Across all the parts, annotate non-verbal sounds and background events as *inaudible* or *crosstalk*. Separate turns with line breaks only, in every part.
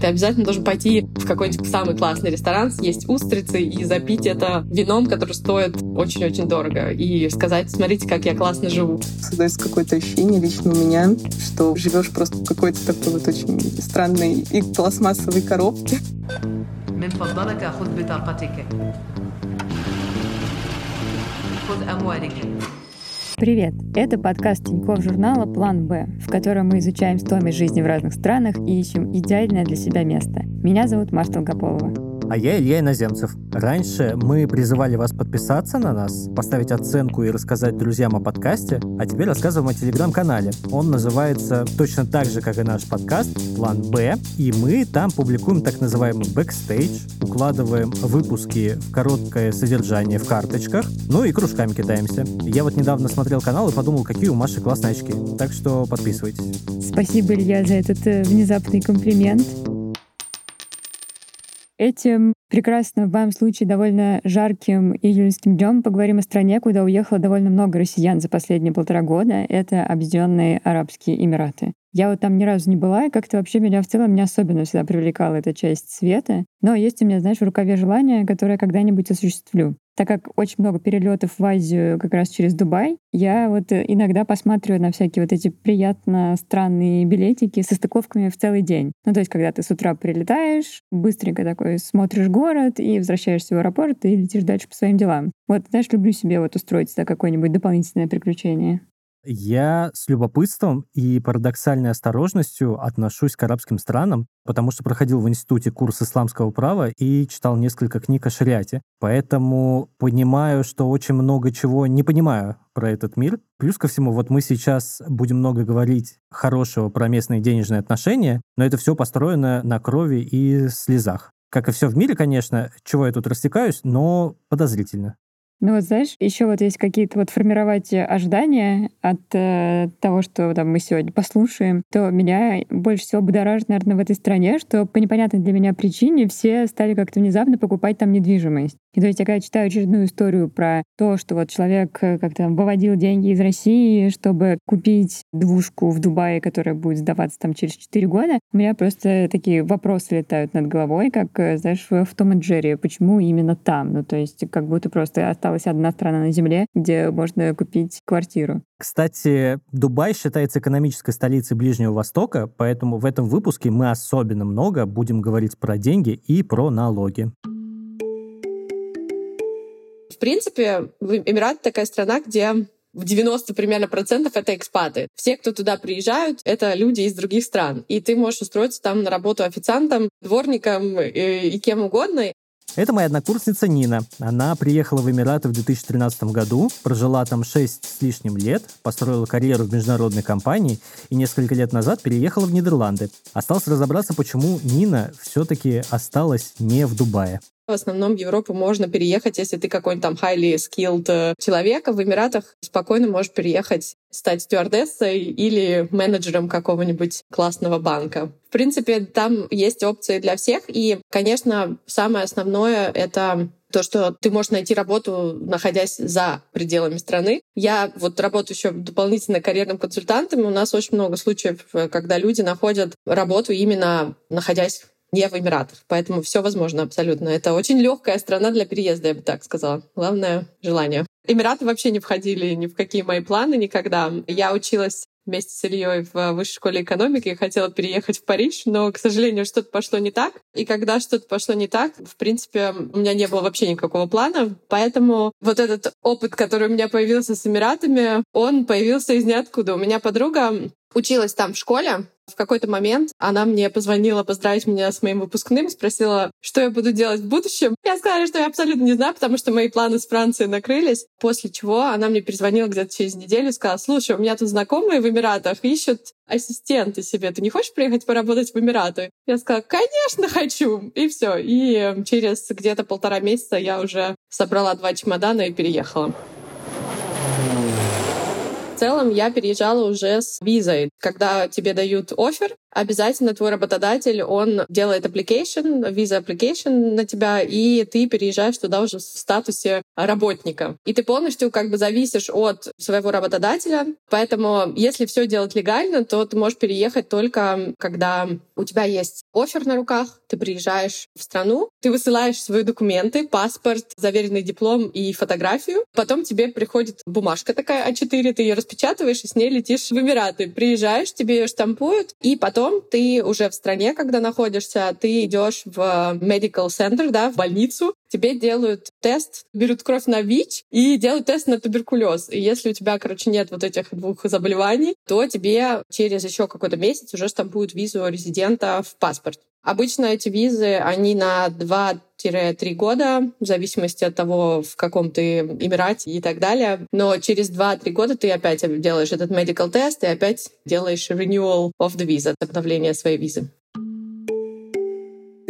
ты обязательно должен пойти в какой-нибудь самый классный ресторан, съесть устрицы и запить это вином, который стоит очень-очень дорого, и сказать, смотрите, как я классно живу.
Создается какое-то ощущение лично у меня, что живешь просто в какой-то такой вот очень странной и пластмассовой коробке. من فضلك خذ بطاقتك
خذ أموالك Привет! Это подкаст Тинькофф журнала «План Б», в котором мы изучаем стоимость жизни в разных странах и ищем идеальное для себя место. Меня зовут Маша Долгополова.
А я Илья Иноземцев. Раньше мы призывали вас подписаться на нас, поставить оценку и рассказать друзьям о подкасте, а теперь рассказываем о телеграм-канале. Он называется точно так же, как и наш подкаст, План Б, и мы там публикуем так называемый бэкстейдж, укладываем выпуски в короткое содержание в карточках, ну и кружками кидаемся. Я вот недавно смотрел канал и подумал, какие у Маши классные очки. Так что подписывайтесь.
Спасибо, Илья, за этот э, внезапный комплимент. Этим прекрасно, в моем случае, довольно жарким июльским днем поговорим о стране, куда уехало довольно много россиян за последние полтора года. Это Объединенные Арабские Эмираты. Я вот там ни разу не была, и как-то вообще меня в целом не особенно всегда привлекала эта часть света. Но есть у меня, знаешь, в рукаве желание, которое когда-нибудь осуществлю. Так как очень много перелетов в Азию как раз через Дубай, я вот иногда посматриваю на всякие вот эти приятно странные билетики со стыковками в целый день. Ну, то есть, когда ты с утра прилетаешь, быстренько такой смотришь город и возвращаешься в аэропорт и летишь дальше по своим делам. Вот, знаешь, люблю себе вот устроить да, какое-нибудь дополнительное приключение.
Я с любопытством и парадоксальной осторожностью отношусь к арабским странам, потому что проходил в институте курс исламского права и читал несколько книг о шариате. Поэтому понимаю, что очень много чего не понимаю про этот мир. Плюс ко всему, вот мы сейчас будем много говорить хорошего про местные денежные отношения, но это все построено на крови и слезах. Как и все в мире, конечно, чего я тут растекаюсь, но подозрительно.
Ну вот знаешь, еще вот есть какие-то вот формировать ожидания от э, того, что там мы сегодня послушаем, то меня больше всего будоражит, наверное, в этой стране, что по непонятной для меня причине все стали как-то внезапно покупать там недвижимость. И то есть я когда читаю очередную историю про то, что вот человек э, как-то выводил деньги из России, чтобы купить двушку в Дубае, которая будет сдаваться там через 4 года, у меня просто такие вопросы летают над головой, как, э, знаешь, в Том и Джерри, почему именно там? Ну, то есть как будто просто осталась одна страна на Земле, где можно купить квартиру.
Кстати, Дубай считается экономической столицей Ближнего Востока, поэтому в этом выпуске мы особенно много будем говорить про деньги и про налоги.
В принципе, Эмираты такая страна, где в 90 примерно процентов это экспаты. Все, кто туда приезжают, это люди из других стран. И ты можешь устроиться там на работу официантом, дворником и, э, и кем угодно.
Это моя однокурсница Нина. Она приехала в Эмираты в 2013 году, прожила там 6 с лишним лет, построила карьеру в международной компании и несколько лет назад переехала в Нидерланды. Осталось разобраться, почему Нина все-таки осталась не в Дубае.
В основном в Европу можно переехать, если ты какой-нибудь там highly skilled э, человек, а в Эмиратах спокойно можешь переехать, стать стюардессой или менеджером какого-нибудь классного банка. В принципе, там есть опции для всех, и, конечно, самое основное — это то, что ты можешь найти работу, находясь за пределами страны. Я вот работаю еще дополнительно карьерным консультантом, и у нас очень много случаев, э, когда люди находят работу именно находясь не в Эмиратах. Поэтому все возможно абсолютно. Это очень легкая страна для переезда, я бы так сказала. Главное — желание. Эмираты вообще не входили ни в какие мои планы никогда. Я училась вместе с Ильей в высшей школе экономики и хотела переехать в Париж, но, к сожалению, что-то пошло не так. И когда что-то пошло не так, в принципе, у меня не было вообще никакого плана. Поэтому вот этот опыт, который у меня появился с Эмиратами, он появился из ниоткуда. У меня подруга училась там в школе, в какой-то момент она мне позвонила поздравить меня с моим выпускным, спросила, что я буду делать в будущем. Я сказала, что я абсолютно не знаю, потому что мои планы с Францией накрылись. После чего она мне перезвонила где-то через неделю и сказала, слушай, у меня тут знакомые в Эмиратах ищут ассистента себе. Ты не хочешь приехать поработать в Эмираты? Я сказала, конечно, хочу. И все. И через где-то полтора месяца я уже собрала два чемодана и переехала. Целом я переезжала уже с визой. Когда тебе дают офер, обязательно твой работодатель, он делает application, виза application на тебя, и ты переезжаешь туда уже в статусе работника. И ты полностью как бы зависишь от своего работодателя. Поэтому если все делать легально, то ты можешь переехать только когда у тебя есть офер на руках, ты приезжаешь в страну, ты высылаешь свои документы, паспорт, заверенный диплом и фотографию. Потом тебе приходит бумажка такая А4, ты ее распечатываешь и с ней летишь в Эмираты. Приезжаешь, тебе ее штампуют, и потом ты уже в стране, когда находишься, ты идешь в medical center, да, в больницу, тебе делают тест, берут кровь на ВИЧ и делают тест на туберкулез. И если у тебя, короче, нет вот этих двух заболеваний, то тебе через еще какой-то месяц уже штампуют визу резидента в паспорт. Обычно эти визы, они на 2-3 года, в зависимости от того, в каком ты Эмирате и так далее. Но через 2-3 года ты опять делаешь этот medical тест и опять делаешь renewal of the visa, обновление своей визы.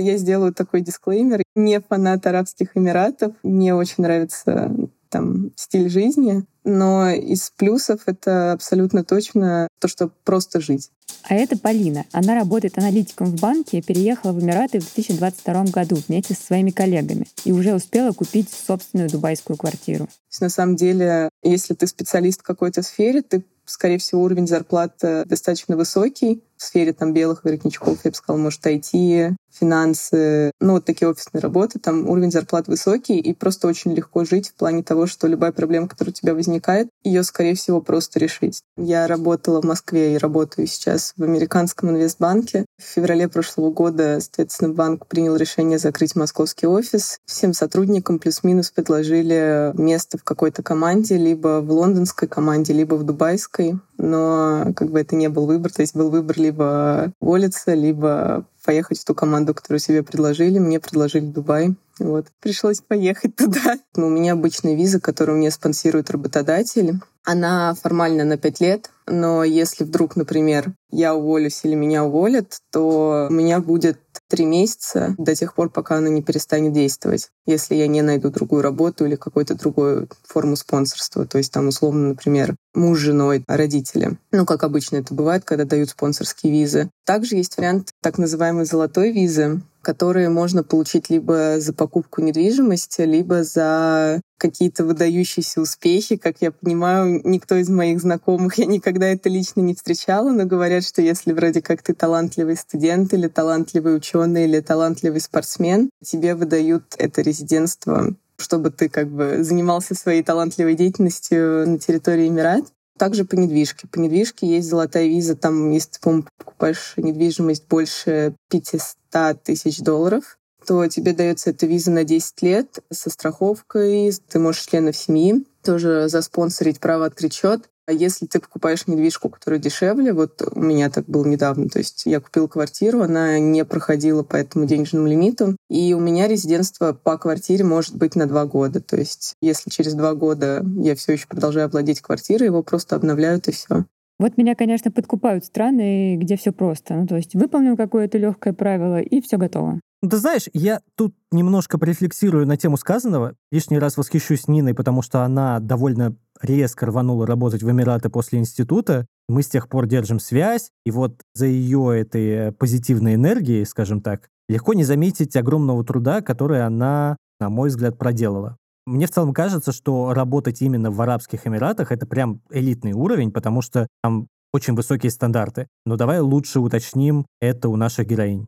Я сделаю такой дисклеймер. Не фанат Арабских Эмиратов. Мне очень нравится там стиль жизни, но из плюсов это абсолютно точно то, что просто жить.
А это Полина. Она работает аналитиком в банке, переехала в Эмираты в 2022 году вместе со своими коллегами и уже успела купить собственную дубайскую квартиру. То
есть, на самом деле, если ты специалист в какой-то сфере, ты скорее всего, уровень зарплаты достаточно высокий. В сфере там белых воротничков, я бы сказала, может, IT, финансы, ну, вот такие офисные работы, там уровень зарплат высокий, и просто очень легко жить в плане того, что любая проблема, которая у тебя возникает, ее, скорее всего, просто решить. Я работала в Москве и работаю сейчас в американском инвестбанке. В феврале прошлого года, соответственно, банк принял решение закрыть московский офис. Всем сотрудникам плюс-минус предложили место в какой-то команде, либо в лондонской команде, либо в дубайской но как бы это не был выбор. То есть был выбор либо уволиться, либо поехать в ту команду, которую себе предложили. Мне предложили Дубай. Вот. Пришлось поехать *laughs* туда. Но у меня обычная виза, которую мне спонсирует работодатель. Она формально на пять лет, но если вдруг, например, я уволюсь или меня уволят, то у меня будет три месяца до тех пор, пока она не перестанет действовать, если я не найду другую работу или какую-то другую форму спонсорства. То есть там, условно, например, муж, женой, родители. Ну, как обычно это бывает, когда дают спонсорские визы. Также есть вариант так называемой золотой визы, которые можно получить либо за покупку недвижимости, либо за какие-то выдающиеся успехи. Как я понимаю, никто из моих знакомых, я никогда это лично не встречала, но говорят, что если вроде как ты талантливый студент или талантливый ученый или талантливый спортсмен, тебе выдают это резидентство чтобы ты как бы занимался своей талантливой деятельностью на территории Эмират. Также по недвижке. По недвижке есть золотая виза. Там, если ты, по покупаешь недвижимость больше 500 тысяч долларов, то тебе дается эта виза на 10 лет со страховкой. Ты можешь членов семьи тоже заспонсорить право открыть счет. А если ты покупаешь недвижку, которая дешевле, вот у меня так было недавно, то есть я купила квартиру, она не проходила по этому денежному лимиту, и у меня резидентство по квартире может быть на два года. То есть если через два года я все еще продолжаю владеть квартирой, его просто обновляют и все.
Вот меня, конечно, подкупают страны, где все просто. Ну, то есть выполнил какое-то легкое правило, и все готово.
Ты знаешь, я тут немножко порефлексирую на тему сказанного. Лишний раз восхищусь Ниной, потому что она довольно резко рванула работать в Эмираты после института. Мы с тех пор держим связь, и вот за ее этой позитивной энергией, скажем так, легко не заметить огромного труда, который она, на мой взгляд, проделала. Мне в целом кажется, что работать именно в Арабских Эмиратах — это прям элитный уровень, потому что там очень высокие стандарты. Но давай лучше уточним это у наших героинь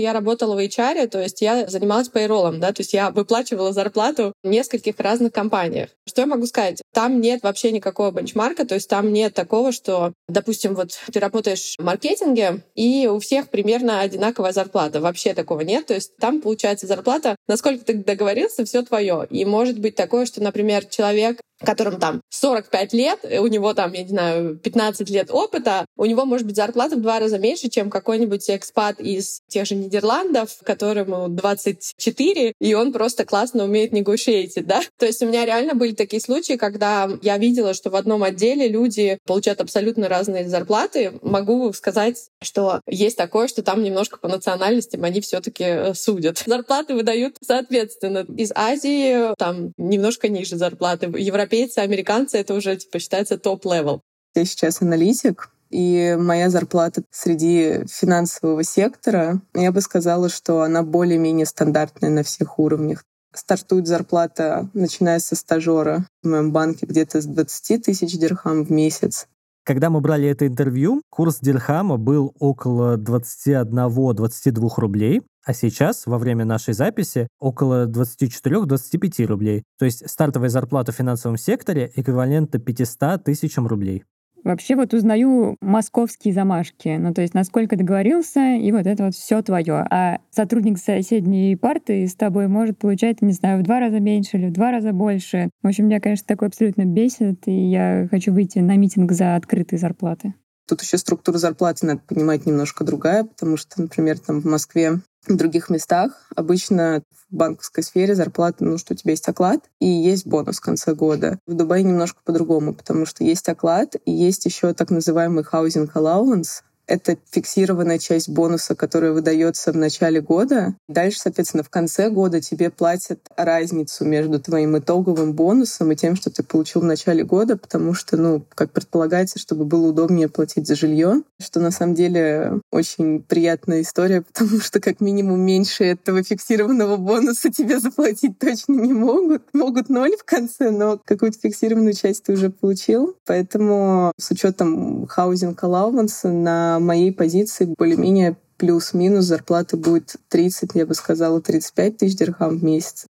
я работала в HR, то есть я занималась пейролом, да, то есть я выплачивала зарплату в нескольких разных компаниях. Что я могу сказать? Там нет вообще никакого бенчмарка, то есть там нет такого, что, допустим, вот ты работаешь в маркетинге, и у всех примерно одинаковая зарплата. Вообще такого нет. То есть там получается зарплата, насколько ты договорился, все твое. И может быть такое, что, например, человек которым там 45 лет, у него там, я не знаю, 15 лет опыта, у него может быть зарплата в два раза меньше, чем какой-нибудь экспат из тех же Нидерландов, которому 24, и он просто классно умеет негушейтить, да? *laughs* То есть у меня реально были такие случаи, когда я видела, что в одном отделе люди получают абсолютно разные зарплаты. Могу сказать, что есть такое, что там немножко по национальностям они все таки э, судят. *laughs* Зарплаты выдают соответственно. Из Азии там немножко ниже зарплаты. Европейцы, американцы — это уже типа считается top-level.
Я сейчас аналитик, И моя зарплата среди финансового сектора, я бы сказала, что она более-менее стандартная на всех уровнях. Стартует зарплата, начиная со стажера в моем банке, где-то с 20 тысяч дирхам в месяц.
Когда мы брали это интервью, курс дирхама был около 21-22 рублей, а сейчас, во время нашей записи, около 24-25 рублей. То есть стартовая зарплата в финансовом секторе эквивалентна 500 тысячам рублей.
Вообще вот узнаю московские замашки. Ну, то есть насколько договорился, и вот это вот все твое. А сотрудник соседней парты с тобой может получать, не знаю, в два раза меньше или в два раза больше. В общем, меня, конечно, такое абсолютно бесит, и я хочу выйти на митинг за открытые зарплаты.
Тут еще структура зарплаты надо понимать немножко другая, потому что, например, там в Москве в других местах обычно в банковской сфере зарплата, ну, что у тебя есть оклад и есть бонус в конце года. В Дубае немножко по-другому, потому что есть оклад и есть еще так называемый housing allowance, это фиксированная часть бонуса, которая выдается в начале года. Дальше, соответственно, в конце года тебе платят разницу между твоим итоговым бонусом и тем, что ты получил в начале года, потому что, ну, как предполагается, чтобы было удобнее платить за жилье, что на самом деле очень приятная история, *laughs* потому что как минимум меньше этого фиксированного бонуса тебе заплатить точно не могут. Могут ноль в конце, но какую-то фиксированную часть ты уже получил. Поэтому с учетом housing allowance на моей позиции более-менее плюс-минус зарплата будет 30, я бы сказала, 35 тысяч дирхам в месяц.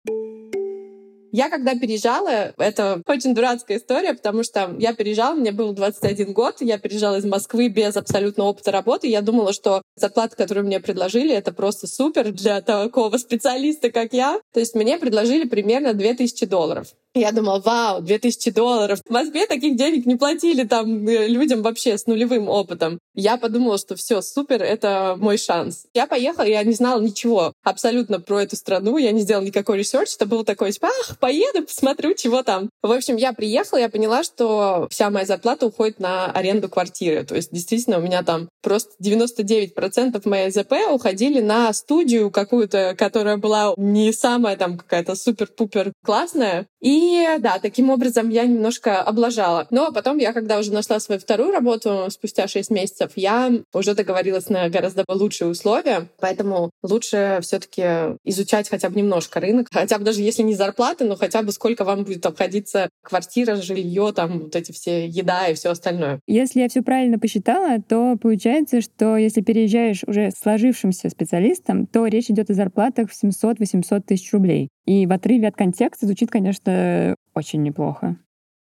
Я когда переезжала, это очень дурацкая история, потому что я переезжала, мне было 21 год, я переезжала из Москвы без абсолютно опыта работы. Я думала, что зарплата, которую мне предложили, это просто супер для такого специалиста, как я. То есть мне предложили примерно 2000 долларов. Я думала, вау, 2000 долларов. В Москве таких денег не платили там э, людям вообще с нулевым опытом. Я подумала, что все, супер, это мой шанс. Я поехала, я не знала ничего абсолютно про эту страну, я не сделала никакой research, это было такое, типа, ах, поеду, посмотрю, чего там. В общем, я приехала, я поняла, что вся моя зарплата уходит на аренду квартиры. То есть, действительно, у меня там просто 99% моей ЗП уходили на студию какую-то, которая была не самая там какая-то супер-пупер классная. И да, таким образом я немножко облажала. Но потом я, когда уже нашла свою вторую работу спустя 6 месяцев, я уже договорилась на гораздо лучшие условия. Поэтому лучше все таки изучать хотя бы немножко рынок. Хотя бы даже если не зарплаты, но хотя бы сколько вам будет обходиться квартира, жилье, там вот эти все еда и все остальное.
Если я все правильно посчитала, то получается, что если переезжаешь уже сложившимся специалистом, то речь идет о зарплатах в 700-800 тысяч рублей. И в отрыве от контекста звучит, конечно, очень неплохо.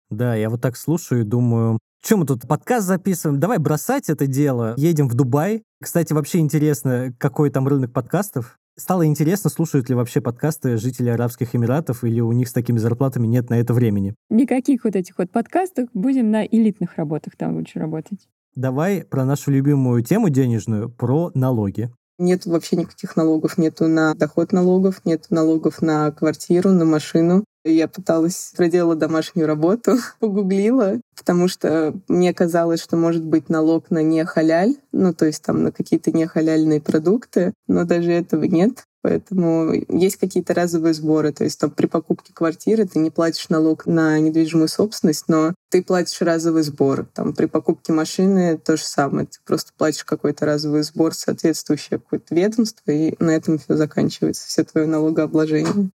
Да, я вот так слушаю и думаю, что мы тут подкаст записываем? Давай бросать это дело. Едем в Дубай. Кстати, вообще интересно, какой там рынок подкастов. Стало интересно, слушают ли вообще подкасты жители Арабских Эмиратов, или у них с такими зарплатами нет на это времени.
Никаких вот этих вот подкастов. Будем на элитных работах там лучше работать.
Давай про нашу любимую тему денежную, про налоги.
Нет вообще никаких налогов. Нету на доход налогов, нет налогов на квартиру, на машину. Я пыталась, проделала домашнюю работу, *laughs* погуглила, потому что мне казалось, что может быть налог на не халяль, ну то есть там на какие-то не халяльные продукты, но даже этого нет. Поэтому есть какие-то разовые сборы. То есть там при покупке квартиры ты не платишь налог на недвижимую собственность, но ты платишь разовый сбор. Там при покупке машины то же самое. Ты просто платишь какой-то разовый сбор, соответствующее какое-то ведомство, и на этом все заканчивается, все твое налогообложение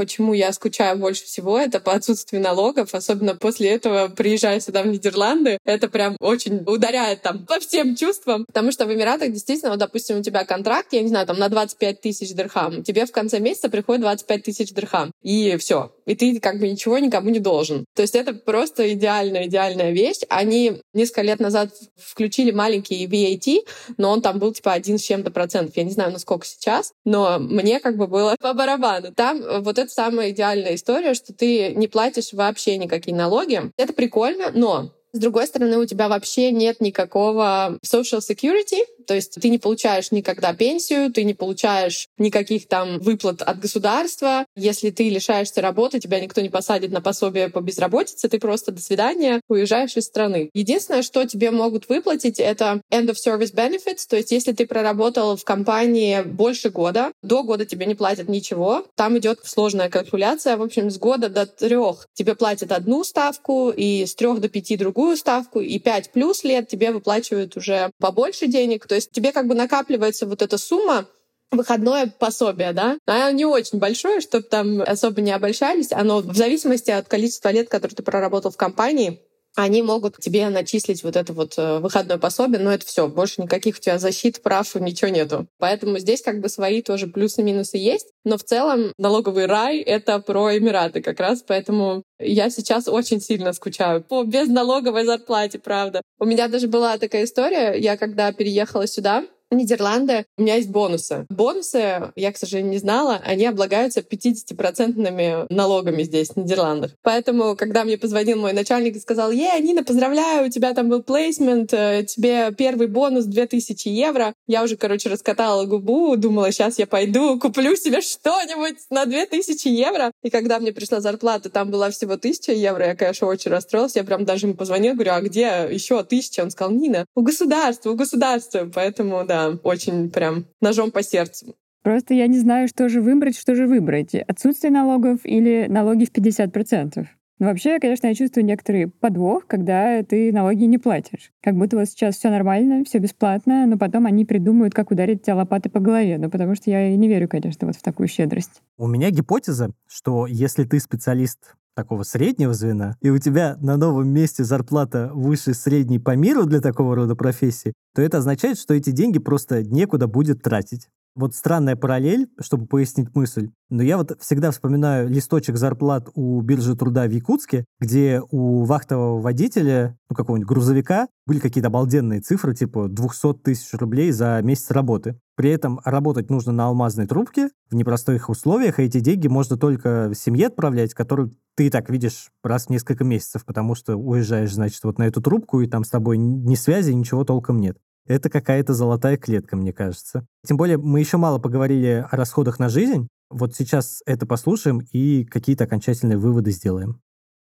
почему я скучаю больше всего, это по отсутствию налогов, особенно после этого приезжая сюда в Нидерланды, это прям очень ударяет там по всем чувствам, потому что в Эмиратах действительно, вот, допустим, у тебя контракт, я не знаю, там на 25 тысяч дирхам, тебе в конце месяца приходит 25 тысяч дирхам, и все, и ты как бы ничего никому не должен. То есть это просто идеальная, идеальная вещь. Они несколько лет назад включили маленький VAT, но он там был типа один с чем-то процентов. Я не знаю, насколько сейчас, но мне как бы было по барабану. Там вот это самая идеальная история, что ты не платишь вообще никакие налоги. Это прикольно, но с другой стороны, у тебя вообще нет никакого social security, то есть ты не получаешь никогда пенсию, ты не получаешь никаких там выплат от государства. Если ты лишаешься работы, тебя никто не посадит на пособие по безработице, ты просто до свидания уезжаешь из страны. Единственное, что тебе могут выплатить, это end of service benefits, то есть если ты проработал в компании больше года, до года тебе не платят ничего, там идет сложная калькуляция, в общем, с года до трех тебе платят одну ставку и с трех до пяти другую другую ставку, и 5 плюс лет тебе выплачивают уже побольше денег. То есть тебе как бы накапливается вот эта сумма, выходное пособие, да, оно не очень большое, чтобы там особо не обольщались. Оно в зависимости от количества лет, которые ты проработал в компании, они могут тебе начислить вот это вот э, выходное пособие, но это все, больше никаких у тебя защит, прав, ничего нету. Поэтому здесь как бы свои тоже плюсы-минусы есть, но в целом налоговый рай — это про Эмираты как раз, поэтому я сейчас очень сильно скучаю по безналоговой зарплате, правда. У меня даже была такая история, я когда переехала сюда, Нидерланды, у меня есть бонусы. Бонусы, я, к сожалению, не знала, они облагаются 50% налогами здесь, в Нидерландах. Поэтому, когда мне позвонил мой начальник и сказал, «Ей, Нина, поздравляю, у тебя там был плейсмент, э, тебе первый бонус 2000 евро», я уже, короче, раскатала губу, думала, сейчас я пойду, куплю себе что-нибудь на 2000 евро. И когда мне пришла зарплата, там была всего 1000 евро, я, конечно, очень расстроилась. Я прям даже ему позвонила, говорю, а где еще 1000? Он сказал, Нина, у государства, у государства. Поэтому, да, очень прям ножом по сердцу.
Просто я не знаю, что же выбрать, что же выбрать. Отсутствие налогов или налоги в 50%. Но вообще, конечно, я чувствую некоторый подвох, когда ты налоги не платишь. Как будто вот сейчас все нормально, все бесплатно, но потом они придумают, как ударить тебя лопатой по голове. Ну, потому что я и не верю, конечно, вот в такую щедрость.
У меня гипотеза, что если ты специалист такого среднего звена, и у тебя на новом месте зарплата выше средней по миру для такого рода профессии, то это означает, что эти деньги просто некуда будет тратить. Вот странная параллель, чтобы пояснить мысль, но я вот всегда вспоминаю листочек зарплат у биржи труда в Якутске, где у вахтового водителя, ну какого-нибудь грузовика, были какие-то обалденные цифры, типа 200 тысяч рублей за месяц работы. При этом работать нужно на алмазной трубке в непростых условиях, и эти деньги можно только семье отправлять, которую ты и так видишь раз в несколько месяцев, потому что уезжаешь, значит, вот на эту трубку, и там с тобой ни связи, ничего толком нет. Это какая-то золотая клетка, мне кажется. Тем более, мы еще мало поговорили о расходах на жизнь. Вот сейчас это послушаем и какие-то окончательные выводы сделаем.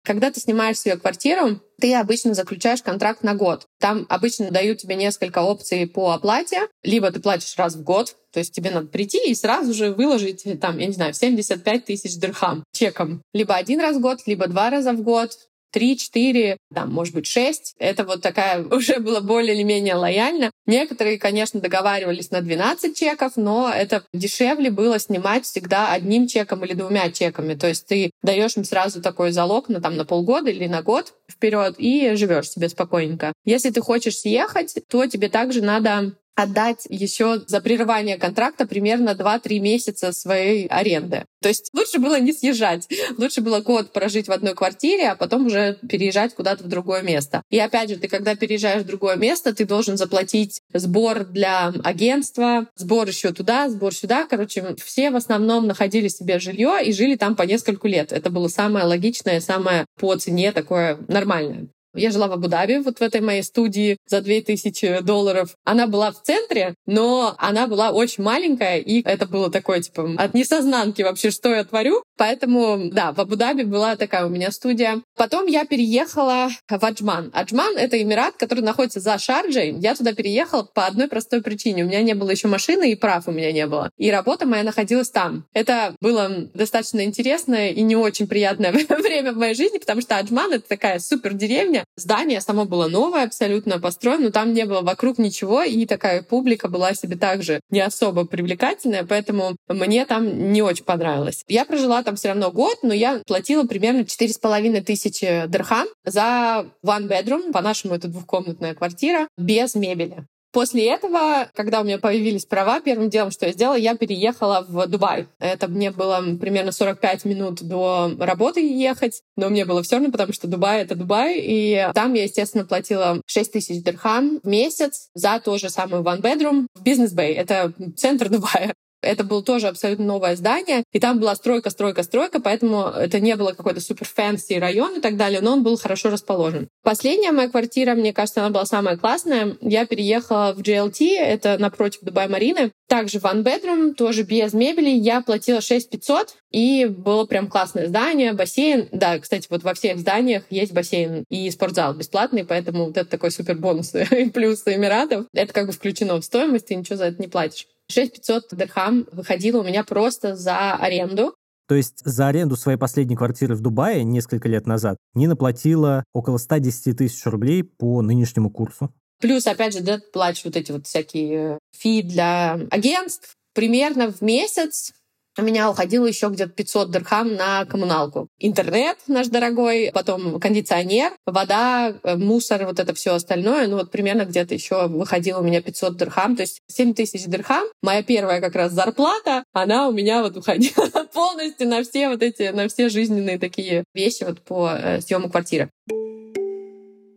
Когда ты снимаешь себе квартиру, ты обычно заключаешь контракт на год. Там обычно дают тебе несколько опций по оплате. Либо ты платишь раз в год, то есть тебе надо прийти и сразу же выложить, там, я не знаю, 75 тысяч дирхам чеком. Либо один раз в год, либо два раза в год три, четыре, там, может быть, шесть. Это вот такая *laughs* уже было более или менее лояльно. Некоторые, конечно, договаривались на 12 чеков, но это дешевле было снимать всегда одним чеком или двумя чеками. То есть ты даешь им сразу такой залог на, там, на полгода или на год вперед и живешь себе спокойненько. Если ты хочешь съехать, то тебе также надо отдать еще за прерывание контракта примерно 2-3 месяца своей аренды. То есть лучше было не съезжать. *laughs* Лучше было год прожить в одной квартире, а потом уже переезжать куда-то в другое место. И опять же, ты когда переезжаешь в другое место, ты должен заплатить сбор для агентства, сбор еще туда, сбор сюда. Короче, все в основном находили себе жилье и жили там по нескольку лет. Это было самое логичное, самое по цене такое нормальное. Я жила в Абу-Даби, вот в этой моей студии за 2000 долларов. Она была в центре, но она была очень маленькая, и это было такое, типа, от несознанки вообще, что я творю. Поэтому, да, в Абу-Даби была такая у меня студия. Потом я переехала в Аджман. Аджман — это Эмират, который находится за Шарджей. Я туда переехала по одной простой причине. У меня не было еще машины, и прав у меня не было. И работа моя находилась там. Это было достаточно интересное и не очень приятное *laughs* время в моей жизни, потому что Аджман — это такая супер деревня, Здание само было новое, абсолютно построено, но там не было вокруг ничего, и такая публика была себе также не особо привлекательная, поэтому мне там не очень понравилось. Я прожила там все равно год, но я платила примерно четыре с половиной тысячи дирхам за one bedroom, по-нашему это двухкомнатная квартира, без мебели. После этого, когда у меня появились права, первым делом, что я сделала, я переехала в Дубай. Это мне было примерно 45 минут до работы ехать, но мне было все равно, потому что Дубай — это Дубай, и там я, естественно, платила 6 тысяч дирхам в месяц за то же самое one bedroom в бизнес-бэй. Это центр *laughs* Дубая. Это было тоже абсолютно новое здание, и там была стройка, стройка, стройка, поэтому это не было какой-то супер fancy район и так далее, но он был хорошо расположен. Последняя моя квартира, мне кажется, она была самая классная. Я переехала в JLT, это напротив Дубай-Марины. Также one bedroom, тоже без мебели. Я платила 6 500, и было прям классное здание, бассейн. Да, кстати, вот во всех зданиях есть бассейн и спортзал бесплатный, поэтому вот это такой супер бонус *laughs* и плюс Эмиратов. Это как бы включено в стоимость, ты ничего за это не платишь. 6500 дирхам выходило у меня просто за аренду.
То есть за аренду своей последней квартиры в Дубае несколько лет назад Нина платила около 110 тысяч рублей по нынешнему курсу.
Плюс, опять же, да, плачу вот эти вот всякие фи для агентств. Примерно в месяц у меня уходило еще где-то 500 дирхам на коммуналку. Интернет наш дорогой, потом кондиционер, вода, э, мусор, вот это все остальное. Ну вот примерно где-то еще выходило у меня 500 дирхам. То есть 7 тысяч дирхам, моя первая как раз зарплата, она у меня вот уходила *laughs* полностью на все вот эти, на все жизненные такие вещи вот по э, съему квартиры.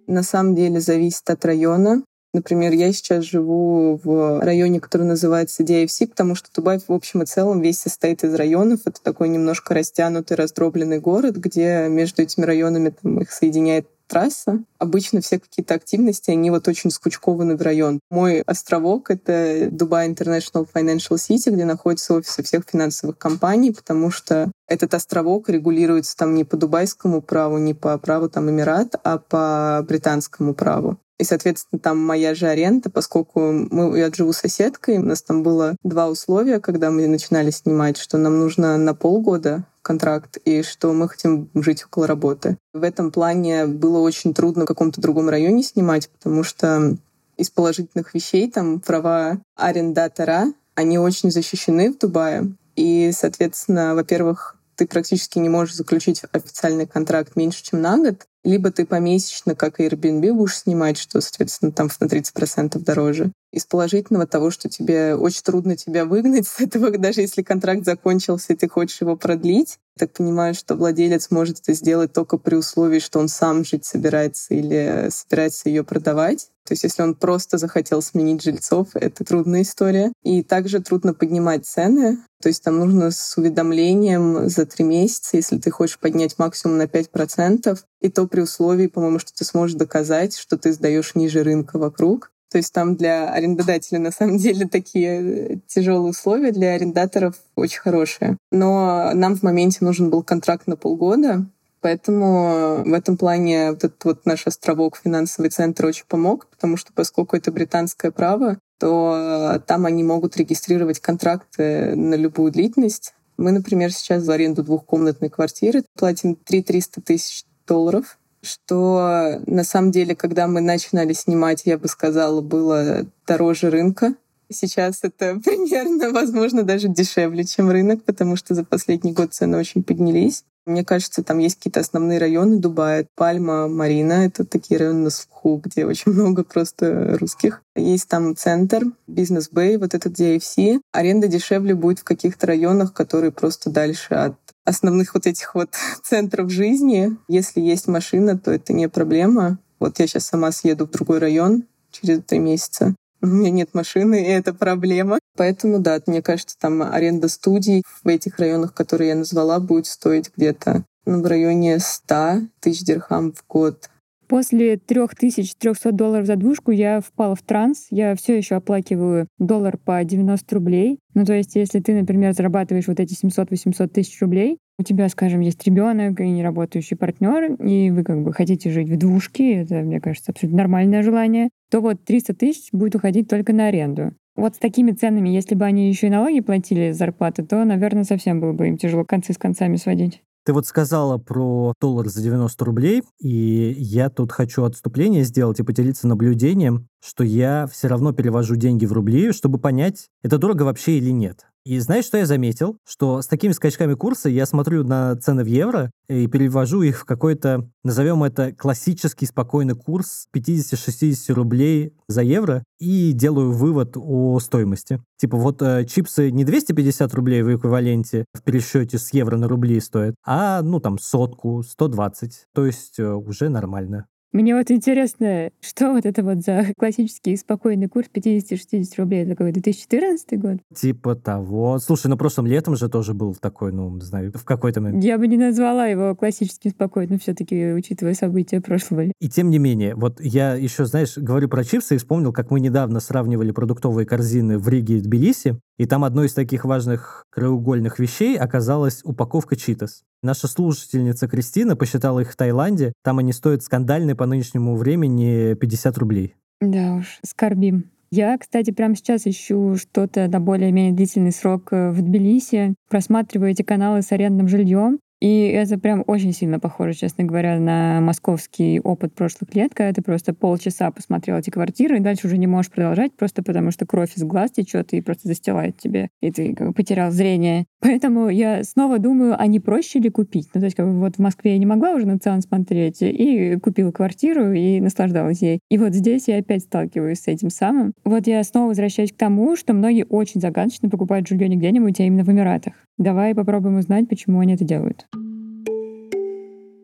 На самом деле зависит от района. Например, я сейчас живу в районе, который называется DFC, потому что Дубай в общем и целом весь состоит из районов. Это такой немножко растянутый, раздробленный город, где между этими районами там, их соединяет трасса. Обычно все какие-то активности, они вот очень скучкованы в район. Мой островок — это Dubai International Financial City, где находятся офисы всех финансовых компаний, потому что этот островок регулируется там не по дубайскому праву, не по праву там Эмират, а по британскому праву. И, соответственно, там моя же аренда, поскольку мы, я живу соседкой, у нас там было два условия, когда мы начинали снимать, что нам нужно на полгода контракт и что мы хотим жить около работы. В этом плане было очень трудно в каком-то другом районе снимать, потому что из положительных вещей там права арендатора, они очень защищены в Дубае. И, соответственно, во-первых, ты практически не можешь заключить официальный контракт меньше, чем на год либо ты помесячно, как Airbnb, будешь снимать, что, соответственно, там на 30% дороже. Из положительного того, что тебе очень трудно тебя выгнать с этого, *laughs* даже если контракт закончился, и ты хочешь его продлить. так понимаю, что владелец может это сделать только при условии, что он сам жить собирается или собирается ее продавать. То есть если он просто захотел сменить жильцов, это трудная история. И также трудно поднимать цены. То есть там нужно с уведомлением за три месяца, если ты хочешь поднять максимум на 5%, и то при условии, по-моему, что ты сможешь доказать, что ты сдаешь ниже рынка вокруг. То есть там для арендодателя на самом деле такие тяжелые условия, для арендаторов очень хорошие. Но нам в моменте нужен был контракт на полгода, Поэтому в этом плане вот этот вот наш островок финансовый центр очень помог, потому что поскольку это британское право, то там они могут регистрировать контракты на любую длительность. Мы, например, сейчас в аренду двухкомнатной квартиры платим 3-300 тысяч долларов, что на самом деле, когда мы начинали снимать, я бы сказала, было дороже рынка. Сейчас это *laughs* примерно, возможно, даже дешевле, чем рынок, потому что за последний год цены очень поднялись. Мне кажется, там есть какие-то основные районы Дубая. Пальма, Марина — это такие районы на слуху, где очень много просто русских. Есть там центр, бизнес-бэй, вот этот DFC. Аренда дешевле будет в каких-то районах, которые просто дальше от основных вот этих вот *laughs* центров жизни. Если есть машина, то это не проблема. Вот я сейчас сама съеду в другой район через три месяца. У меня нет машины, и это проблема. Поэтому, да, мне кажется, там аренда студий в этих районах, которые я назвала, будет стоить где-то ну, в районе 100 тысяч дирхам в год.
После 3300 долларов за двушку я впала в транс. Я все еще оплакиваю доллар по 90 рублей. Ну, то есть, если ты, например, зарабатываешь вот эти 700-800 тысяч рублей, у тебя, скажем, есть ребенок и неработающий партнер, и вы как бы хотите жить в двушке, это, мне кажется, абсолютно нормальное желание, то вот 300 тысяч будет уходить только на аренду. Вот с такими ценами, если бы они еще и налоги платили зарплаты, то, наверное, совсем было бы им тяжело концы с концами сводить.
Ты вот сказала про доллар за 90 рублей, и я тут хочу отступление сделать и поделиться наблюдением, что я все равно перевожу деньги в рубли, чтобы понять, это дорого вообще или нет. И знаешь, что я заметил? Что с такими скачками курса я смотрю на цены в евро и перевожу их в какой-то, назовем это, классический спокойный курс 50-60 рублей за евро и делаю вывод о стоимости. Типа вот э, чипсы не 250 рублей в эквиваленте в пересчете с евро на рубли стоят, а ну там сотку, 120. То есть э, уже нормально.
Мне вот интересно, что вот это вот за классический спокойный курс 50-60 рублей? Это какой 2014 год?
Типа того. Слушай, ну прошлым летом же тоже был такой, ну, знаю, в какой-то момент.
Я бы не назвала его классическим спокойным, все таки учитывая события прошлого лета.
И тем не менее, вот я еще, знаешь, говорю про чипсы и вспомнил, как мы недавно сравнивали продуктовые корзины в Риге и Тбилиси, и там одной из таких важных краеугольных вещей оказалась упаковка читас. Наша слушательница Кристина посчитала их в Таиланде. Там они стоят скандальные по нынешнему времени 50 рублей.
Да уж, скорбим. Я, кстати, прямо сейчас ищу что-то на более-менее длительный срок э, в Тбилиси, просматриваю эти каналы с арендным жильем, и это прям очень сильно похоже, честно говоря, на московский опыт прошлых лет, когда ты просто полчаса посмотрел эти квартиры, и дальше уже не можешь продолжать, просто потому что кровь из глаз течет и просто застилает тебе, и ты как бы потерял зрение. Поэтому я снова думаю, а не проще ли купить? Ну, то есть как бы вот в Москве я не могла уже на циан смотреть, и купила квартиру и наслаждалась ей. И вот здесь я опять сталкиваюсь с этим самым. Вот я снова возвращаюсь к тому, что многие очень загадочно покупают жилье не где-нибудь, а именно в Эмиратах. Давай попробуем узнать, почему они это делают.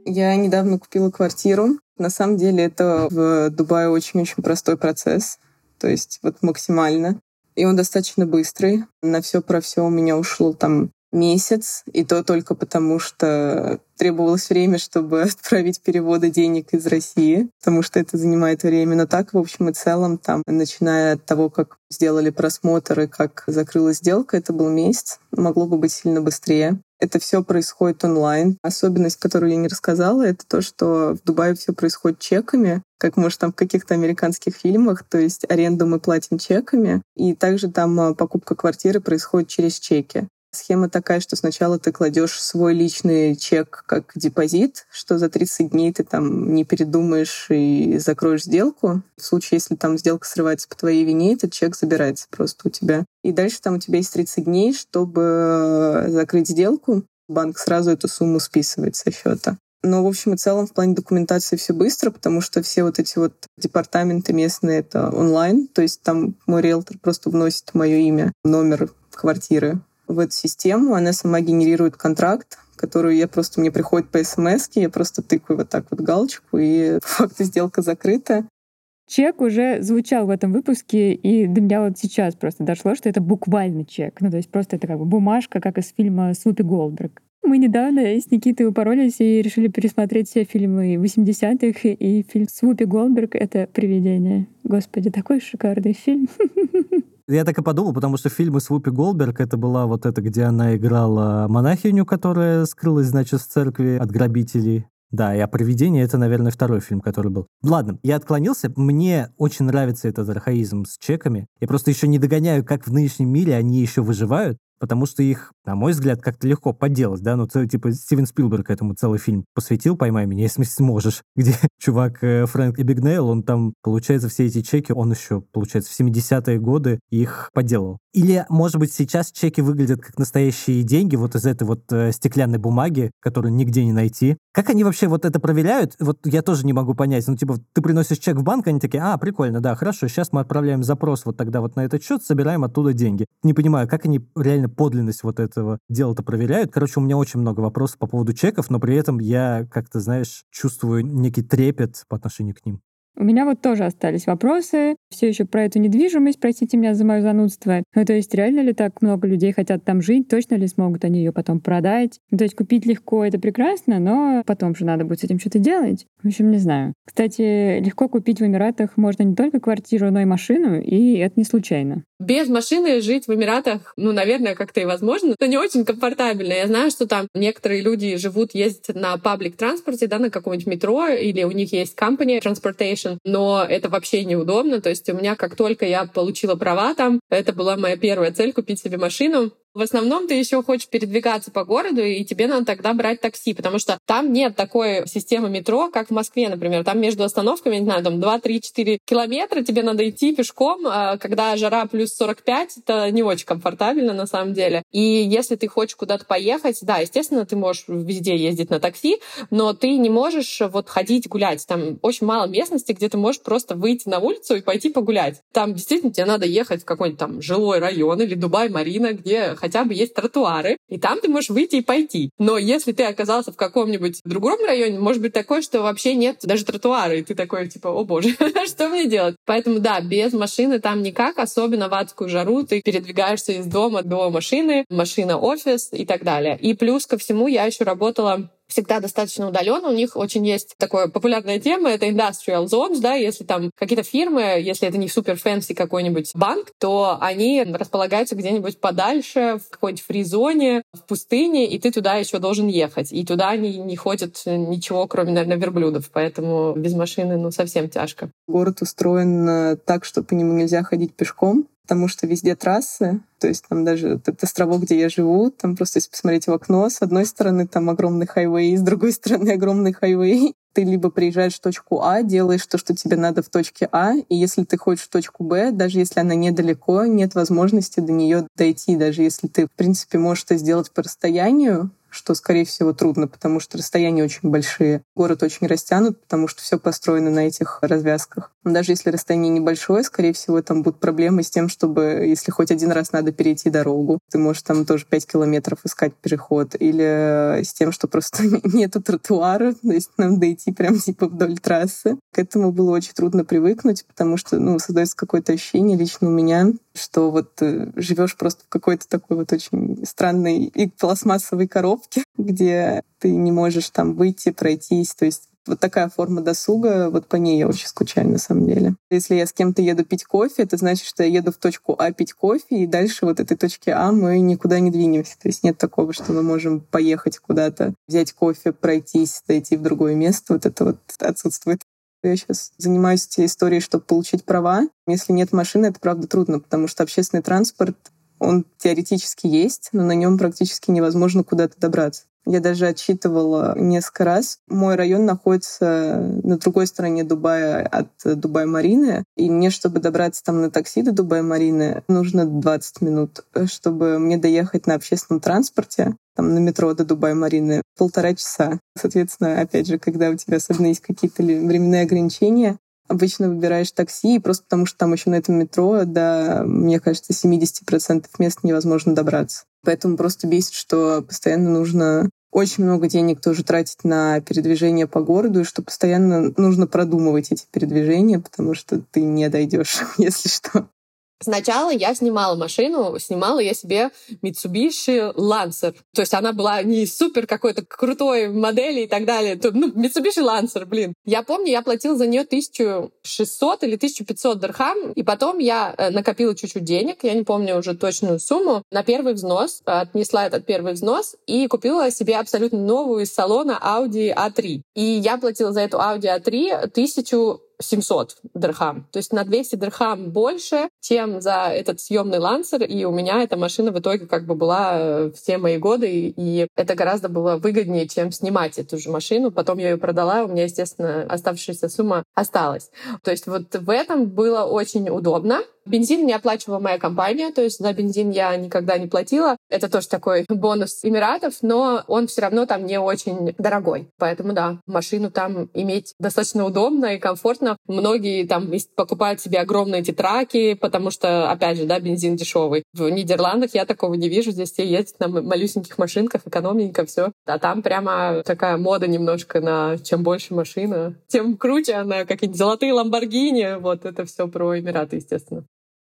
Я недавно купила квартиру. На самом деле это в Дубае очень-очень простой процесс. То есть вот максимально. И он достаточно быстрый. На все про все у меня ушло там месяц, и то только потому, что требовалось время, чтобы *laughs* отправить переводы денег из России, потому что это занимает время. Но так, в общем и целом, там, начиная от того, как сделали просмотр и как закрылась сделка, это был месяц. Могло бы быть сильно быстрее. Это все происходит онлайн. Особенность, которую я не рассказала, это то, что в Дубае все происходит чеками, как, может, там в каких-то американских фильмах, то есть аренду мы платим чеками, и также там а, покупка квартиры происходит через чеки. Схема такая, что сначала ты кладешь свой личный чек как депозит, что за 30 дней ты там не передумаешь и закроешь сделку. В случае, если там сделка срывается по твоей вине, этот чек забирается просто у тебя. И дальше там у тебя есть 30 дней, чтобы закрыть сделку. Банк сразу эту сумму списывает со счета. Но, в общем и целом, в плане документации все быстро, потому что все вот эти вот департаменты местные — это онлайн. То есть там мой риэлтор просто вносит мое имя, номер квартиры в эту систему, она сама генерирует контракт, которую я просто, мне приходит по смс, я просто тыкаю вот так вот галочку, и *laughs* по сделка закрыта.
Чек уже звучал в этом выпуске, и до меня вот сейчас просто дошло, что это буквально чек. Ну, то есть просто это как бы бумажка, как из фильма «Свупи Голдберг». Мы недавно с Никитой упоролись и решили пересмотреть все фильмы 80-х, и фильм «Свупи Голдберг» — это «Привидение». Господи, такой шикарный фильм. *laughs*
Я так и подумал, потому что фильмы с Вупи Голберг, это была вот эта, где она играла монахиню, которая скрылась, значит, в церкви от грабителей. Да, и о привидении это, наверное, второй фильм, который был. Ладно, я отклонился. Мне очень нравится этот архаизм с чеками. Я просто еще не догоняю, как в нынешнем мире они еще выживают потому что их, на мой взгляд, как-то легко подделать, да, ну, типа Стивен Спилберг этому целый фильм посвятил «Поймай меня, если *laughs* сможешь», *laughs* где чувак э, Фрэнк Эбигнейл, он там, получается, все эти чеки, он еще, получается, в 70-е годы их подделал. Или, может быть, сейчас чеки выглядят как настоящие деньги вот из этой вот э, стеклянной бумаги, которую нигде не найти. Как они вообще вот это проверяют? Вот я тоже не могу понять. Ну, типа, ты приносишь чек в банк, они такие, а, прикольно, да, хорошо, сейчас мы отправляем запрос вот тогда вот на этот счет, собираем оттуда деньги. Не понимаю, как они реально подлинность вот этого дела-то проверяют. Короче, у меня очень много вопросов по поводу чеков, но при этом я как-то, знаешь, чувствую некий трепет по отношению к ним.
У меня вот тоже остались вопросы. Все еще про эту недвижимость, простите меня за мое занудство. Ну, то есть реально ли так много людей хотят там жить? Точно ли смогут они ее потом продать? Ну, то есть купить легко — это прекрасно, но потом же надо будет с этим что-то делать. В общем, не знаю. Кстати, легко купить в Эмиратах можно не только квартиру, но и машину, и это не случайно.
Без машины жить в Эмиратах, ну, наверное, как-то и возможно, но не очень комфортабельно. Я знаю, что там некоторые люди живут, ездят на паблик транспорте, да, на каком-нибудь метро, или у них есть company transportation, но это вообще неудобно. То есть у меня, как только я получила права там, это была моя первая цель — купить себе машину. В основном ты еще хочешь передвигаться по городу, и тебе надо тогда брать такси, потому что там нет такой системы метро, как в Москве, например. Там между остановками, не знаю, там 2, 3, 4 километра тебе надо идти пешком, а когда жара плюс 45, это не очень комфортабельно на самом деле. И если ты хочешь куда-то поехать, да, естественно, ты можешь везде ездить на такси, но ты не можешь вот ходить гулять. Там очень мало местности, где ты можешь просто выйти на улицу и пойти погулять. Там действительно тебе надо ехать в какой-нибудь там жилой район или Дубай-Марина, где хотя бы есть тротуары, и там ты можешь выйти и пойти. Но если ты оказался в каком-нибудь другом районе, может быть такое, что вообще нет даже тротуара, и ты такой, типа, о боже, *laughs* что мне делать? Поэтому, да, без машины там никак, особенно в адскую жару, ты передвигаешься из дома до машины, машина-офис и так далее. И плюс ко всему я еще работала всегда достаточно удаленно. У них очень есть такая популярная тема, это industrial zones, да, если там какие-то фирмы, если это не супер fancy какой-нибудь банк, то они располагаются где-нибудь подальше, в какой-нибудь фри-зоне, в пустыне, и ты туда еще должен ехать. И туда не, не ходит ничего, кроме, наверное, верблюдов. Поэтому без машины, ну, совсем тяжко.
Город устроен э, так, что по нему нельзя ходить пешком, потому что везде трассы, то есть там даже этот островок, где я живу, там просто если посмотреть в окно, с одной стороны там огромный хайвей, с другой *laughs* стороны огромный хайвей. Ты либо приезжаешь в точку А, делаешь то, что тебе надо в точке А, и если ты хочешь в точку Б, даже если она недалеко, нет возможности до нее дойти, даже если ты, в принципе, можешь это сделать по расстоянию, что, скорее всего, трудно, потому что расстояния очень большие. Город очень растянут, потому что все построено на этих развязках. Но даже если расстояние небольшое, скорее всего, там будут проблемы с тем, чтобы, если хоть один раз надо перейти дорогу, ты можешь там тоже 5 километров искать переход. Или с тем, что просто *laughs* нету тротуара, то есть нам дойти прям типа вдоль трассы. К этому было очень трудно привыкнуть, потому что, ну, создается какое-то ощущение лично у меня, что вот э, живешь просто в какой-то такой вот очень странной и пластмассовой коробке, *laughs* где ты не можешь там выйти, пройтись. То есть вот такая форма досуга, вот по ней я очень скучаю на самом деле. Если я с кем-то еду пить кофе, это значит, что я еду в точку А пить кофе, и дальше вот этой точки А мы никуда не двинемся. То есть нет такого, что мы можем поехать куда-то, взять кофе, пройтись, дойти в другое место. Вот это вот отсутствует. Я сейчас занимаюсь этой историей, чтобы получить права. Если нет машины, это правда трудно, потому что общественный транспорт, он теоретически есть, но на нем практически невозможно куда-то добраться. Я даже отчитывала несколько раз. Мой район находится на другой стороне Дубая от Дубай-Марины. И мне, чтобы добраться там на такси до Дубай-Марины, нужно 20 минут. Чтобы мне доехать на общественном транспорте, там на метро до Дубай-Марины, полтора часа. Соответственно, опять же, когда у тебя особенно есть какие-то временные ограничения, обычно выбираешь такси, просто потому что там еще на этом метро до, мне кажется, 70% мест невозможно добраться. Поэтому просто бесит, что постоянно нужно очень много денег тоже тратить на передвижение по городу, и что постоянно нужно продумывать эти передвижения, потому что ты не дойдешь, *laughs* если что.
Сначала я снимала машину, снимала я себе Mitsubishi Lancer. То есть она была не супер какой-то крутой модели и так далее. Ну, Mitsubishi Lancer, блин. Я помню, я платила за нее 1600 или 1500 дирхам, и потом я э, накопила чуть-чуть денег, я не помню уже точную сумму, на первый взнос, отнесла этот первый взнос и купила себе абсолютно новую из салона Audi A3. И я платила за эту Audi A3 1000 700 дирхам. То есть на 200 дирхам больше, чем за этот съемный лансер. И у меня эта машина в итоге как бы была э, все мои годы. И это гораздо было выгоднее, чем снимать эту же машину. Потом я ее продала, у меня, естественно, оставшаяся сумма осталась. То есть вот в этом было очень удобно. Бензин не оплачивала моя компания, то есть за бензин я никогда не платила. Это тоже такой бонус Эмиратов, но он все равно там не очень дорогой. Поэтому да, машину там иметь достаточно удобно и комфортно. Многие там покупают себе огромные эти траки, потому что, опять же, да, бензин дешевый. В Нидерландах я такого не вижу. Здесь все ездят на малюсеньких машинках, экономненько все. А там прямо такая мода немножко на чем больше машина, тем круче она, какие-нибудь золотые Ламборгини. Вот это все про Эмираты, естественно.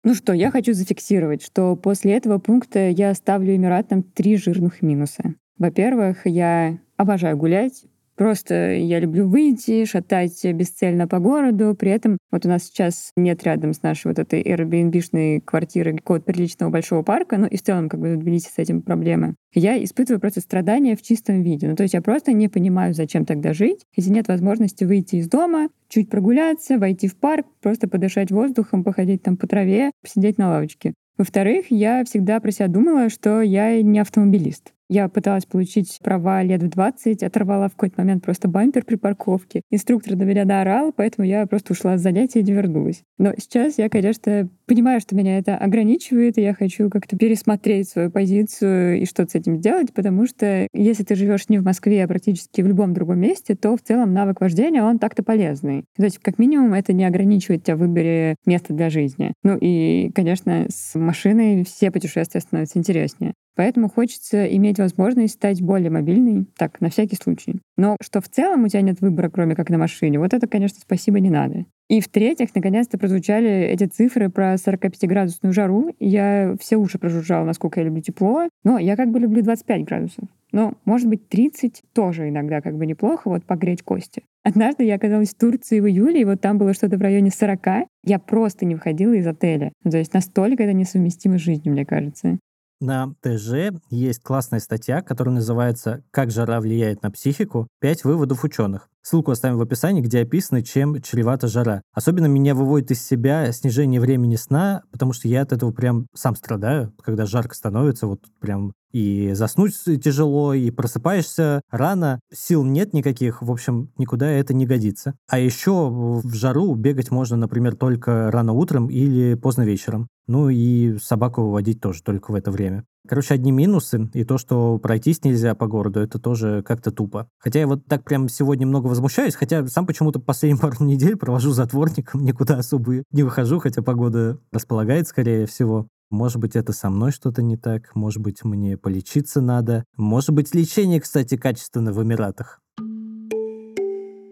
Ну что, я хочу зафиксировать, что после этого пункта я ставлю Эмиратам три жирных минуса. Во-первых, я обожаю гулять, Просто я люблю выйти, шатать бесцельно по городу. При этом вот у нас сейчас нет рядом с нашей вот этой Airbnb-шной квартиры какого-то приличного большого парка, ну и в целом как бы в Тбилиси с этим проблемы. Я испытываю просто страдания в чистом виде. Ну то есть я просто не понимаю, зачем тогда жить, если нет возможности выйти из дома, чуть прогуляться, войти в парк, просто подышать воздухом, походить там по траве, посидеть на лавочке. Во-вторых, я всегда про себя думала, что я не автомобилист. Я пыталась получить права лет в 20, оторвала в какой-то момент просто бампер при парковке. Инструктор на меня наорал, поэтому я просто ушла с занятия и не вернулась. Но сейчас я, конечно, понимаю, что меня это ограничивает, и я хочу как-то пересмотреть свою позицию и что-то с этим сделать, потому что если ты живешь не в Москве, а практически в любом другом месте, то в целом навык вождения, он так-то полезный. То есть, как минимум, это не ограничивает тебя в выборе места для жизни. Ну и, конечно, с машиной все путешествия становятся интереснее. Поэтому хочется иметь возможность стать более мобильной, так, на всякий случай. Но что в целом у тебя нет выбора, кроме как на машине, вот это, конечно, спасибо не надо. И в-третьих, наконец-то прозвучали эти цифры про 45-градусную жару. Я все уши прожужжала, насколько я люблю тепло, но я как бы люблю 25 градусов. Ну, может быть, 30 тоже иногда как бы неплохо, вот погреть кости. Однажды я оказалась в Турции в июле, и вот там было что-то в районе 40. Я просто не выходила из отеля. Ну, то есть настолько это несовместимо с жизнью, мне кажется.
На ТЖ есть классная статья, которая называется «Как жара влияет на психику. Пять выводов ученых». Ссылку оставим в описании, где описано, чем чревата жара. Особенно меня выводит из себя снижение времени сна, потому что я от этого прям сам страдаю, когда жарко становится, вот прям и заснуть тяжело, и просыпаешься рано, сил нет никаких, в общем, никуда это не годится. А еще в жару бегать можно, например, только рано утром или поздно вечером. Ну и собаку выводить тоже только в это время. Короче, одни минусы, и то, что пройтись нельзя по городу, это тоже как-то тупо. Хотя я вот так прям сегодня много возмущаюсь, хотя сам почему-то последние *laughs* пару недель провожу затворником, никуда особо не выхожу, хотя погода располагает, скорее всего. Может быть, это со мной что-то не так, может быть, мне полечиться надо. Может быть, лечение, кстати, качественно в Эмиратах.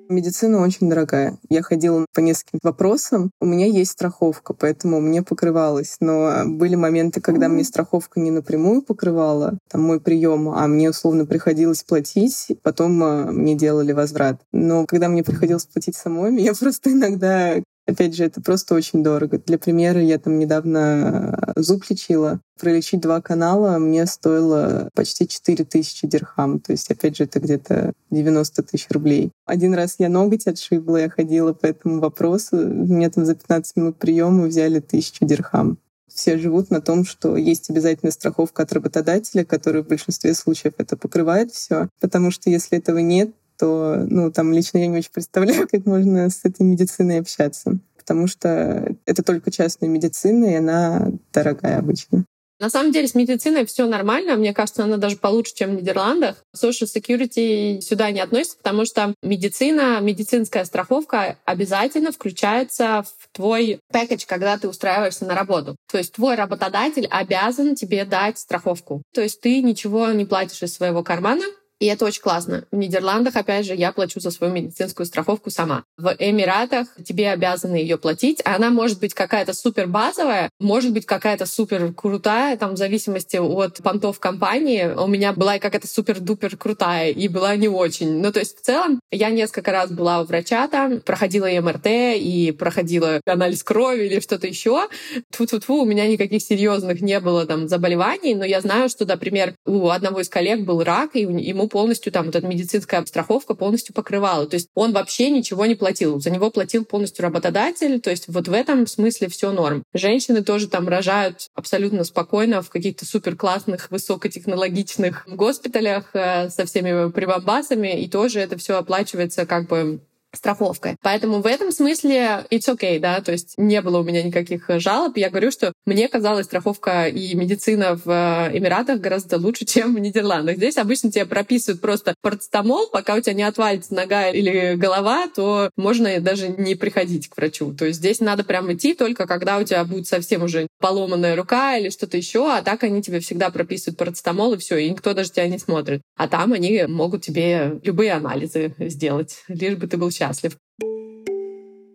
Медицина очень дорогая. Я ходила по нескольким вопросам. У меня есть страховка, поэтому мне покрывалось. Но были моменты, когда мне страховка не напрямую покрывала, там мой прием, а мне условно приходилось платить, потом а, мне делали возврат. Но когда мне приходилось платить самой, *laughs* меня просто иногда Опять же, это просто очень дорого. Для примера, я там недавно э, зуб лечила. Пролечить два канала мне стоило почти 4 тысячи дирхам. То есть, опять же, это где-то 90 тысяч рублей. Один раз я ноготь отшибла, я ходила по этому вопросу. Мне там за 15 минут приема взяли тысячу дирхам все живут на том, что есть обязательно страховка от работодателя, которая в большинстве случаев это покрывает все. Потому что если этого нет, то, ну, там лично я не очень представляю, *laughs* как можно с этой медициной общаться, потому что это только частная медицина, и она дорогая обычно.
На самом деле с медициной все нормально. Мне кажется, она даже получше, чем в Нидерландах. Social security сюда не относится, потому что медицина, медицинская страховка обязательно включается в твой пакет, когда ты устраиваешься на работу. То есть твой работодатель обязан тебе дать страховку. То есть ты ничего не платишь из своего кармана, и это очень классно. В Нидерландах, опять же, я плачу за свою медицинскую страховку сама. В Эмиратах тебе обязаны ее платить. А она может быть какая-то супер базовая, может быть какая-то супер крутая, там в зависимости от понтов компании. У меня была какая-то супер-дупер крутая и была не очень. Ну, то есть в целом я несколько раз была у врача там, проходила МРТ и проходила анализ крови или что-то еще. Тьфу-тьфу-тьфу, у меня никаких серьезных не было там заболеваний, но я знаю, что, например, у одного из коллег был рак, и ему полностью там вот эта медицинская страховка полностью покрывала. То есть он вообще ничего не платил. За него платил полностью работодатель. То есть вот в этом смысле все норм. Женщины тоже там рожают абсолютно спокойно в каких-то супер классных, высокотехнологичных госпиталях э, со всеми прибамбасами, и тоже это все оплачивается как бы страховкой. Поэтому в этом смысле it's okay, да, то есть не было у меня никаких жалоб. Я говорю, что мне казалась страховка и медицина в э, Эмиратах гораздо лучше, *laughs* чем в Нидерландах. Здесь обычно тебе прописывают просто парацетамол, пока у тебя не отвалится нога или голова, то можно даже не приходить к врачу. То есть здесь надо прям идти только когда у тебя будет совсем уже поломанная рука или что-то еще, а так они тебе всегда прописывают парацетамол и все, и никто даже тебя не смотрит. А там они могут тебе любые анализы сделать, лишь бы ты был счастлив.
känslig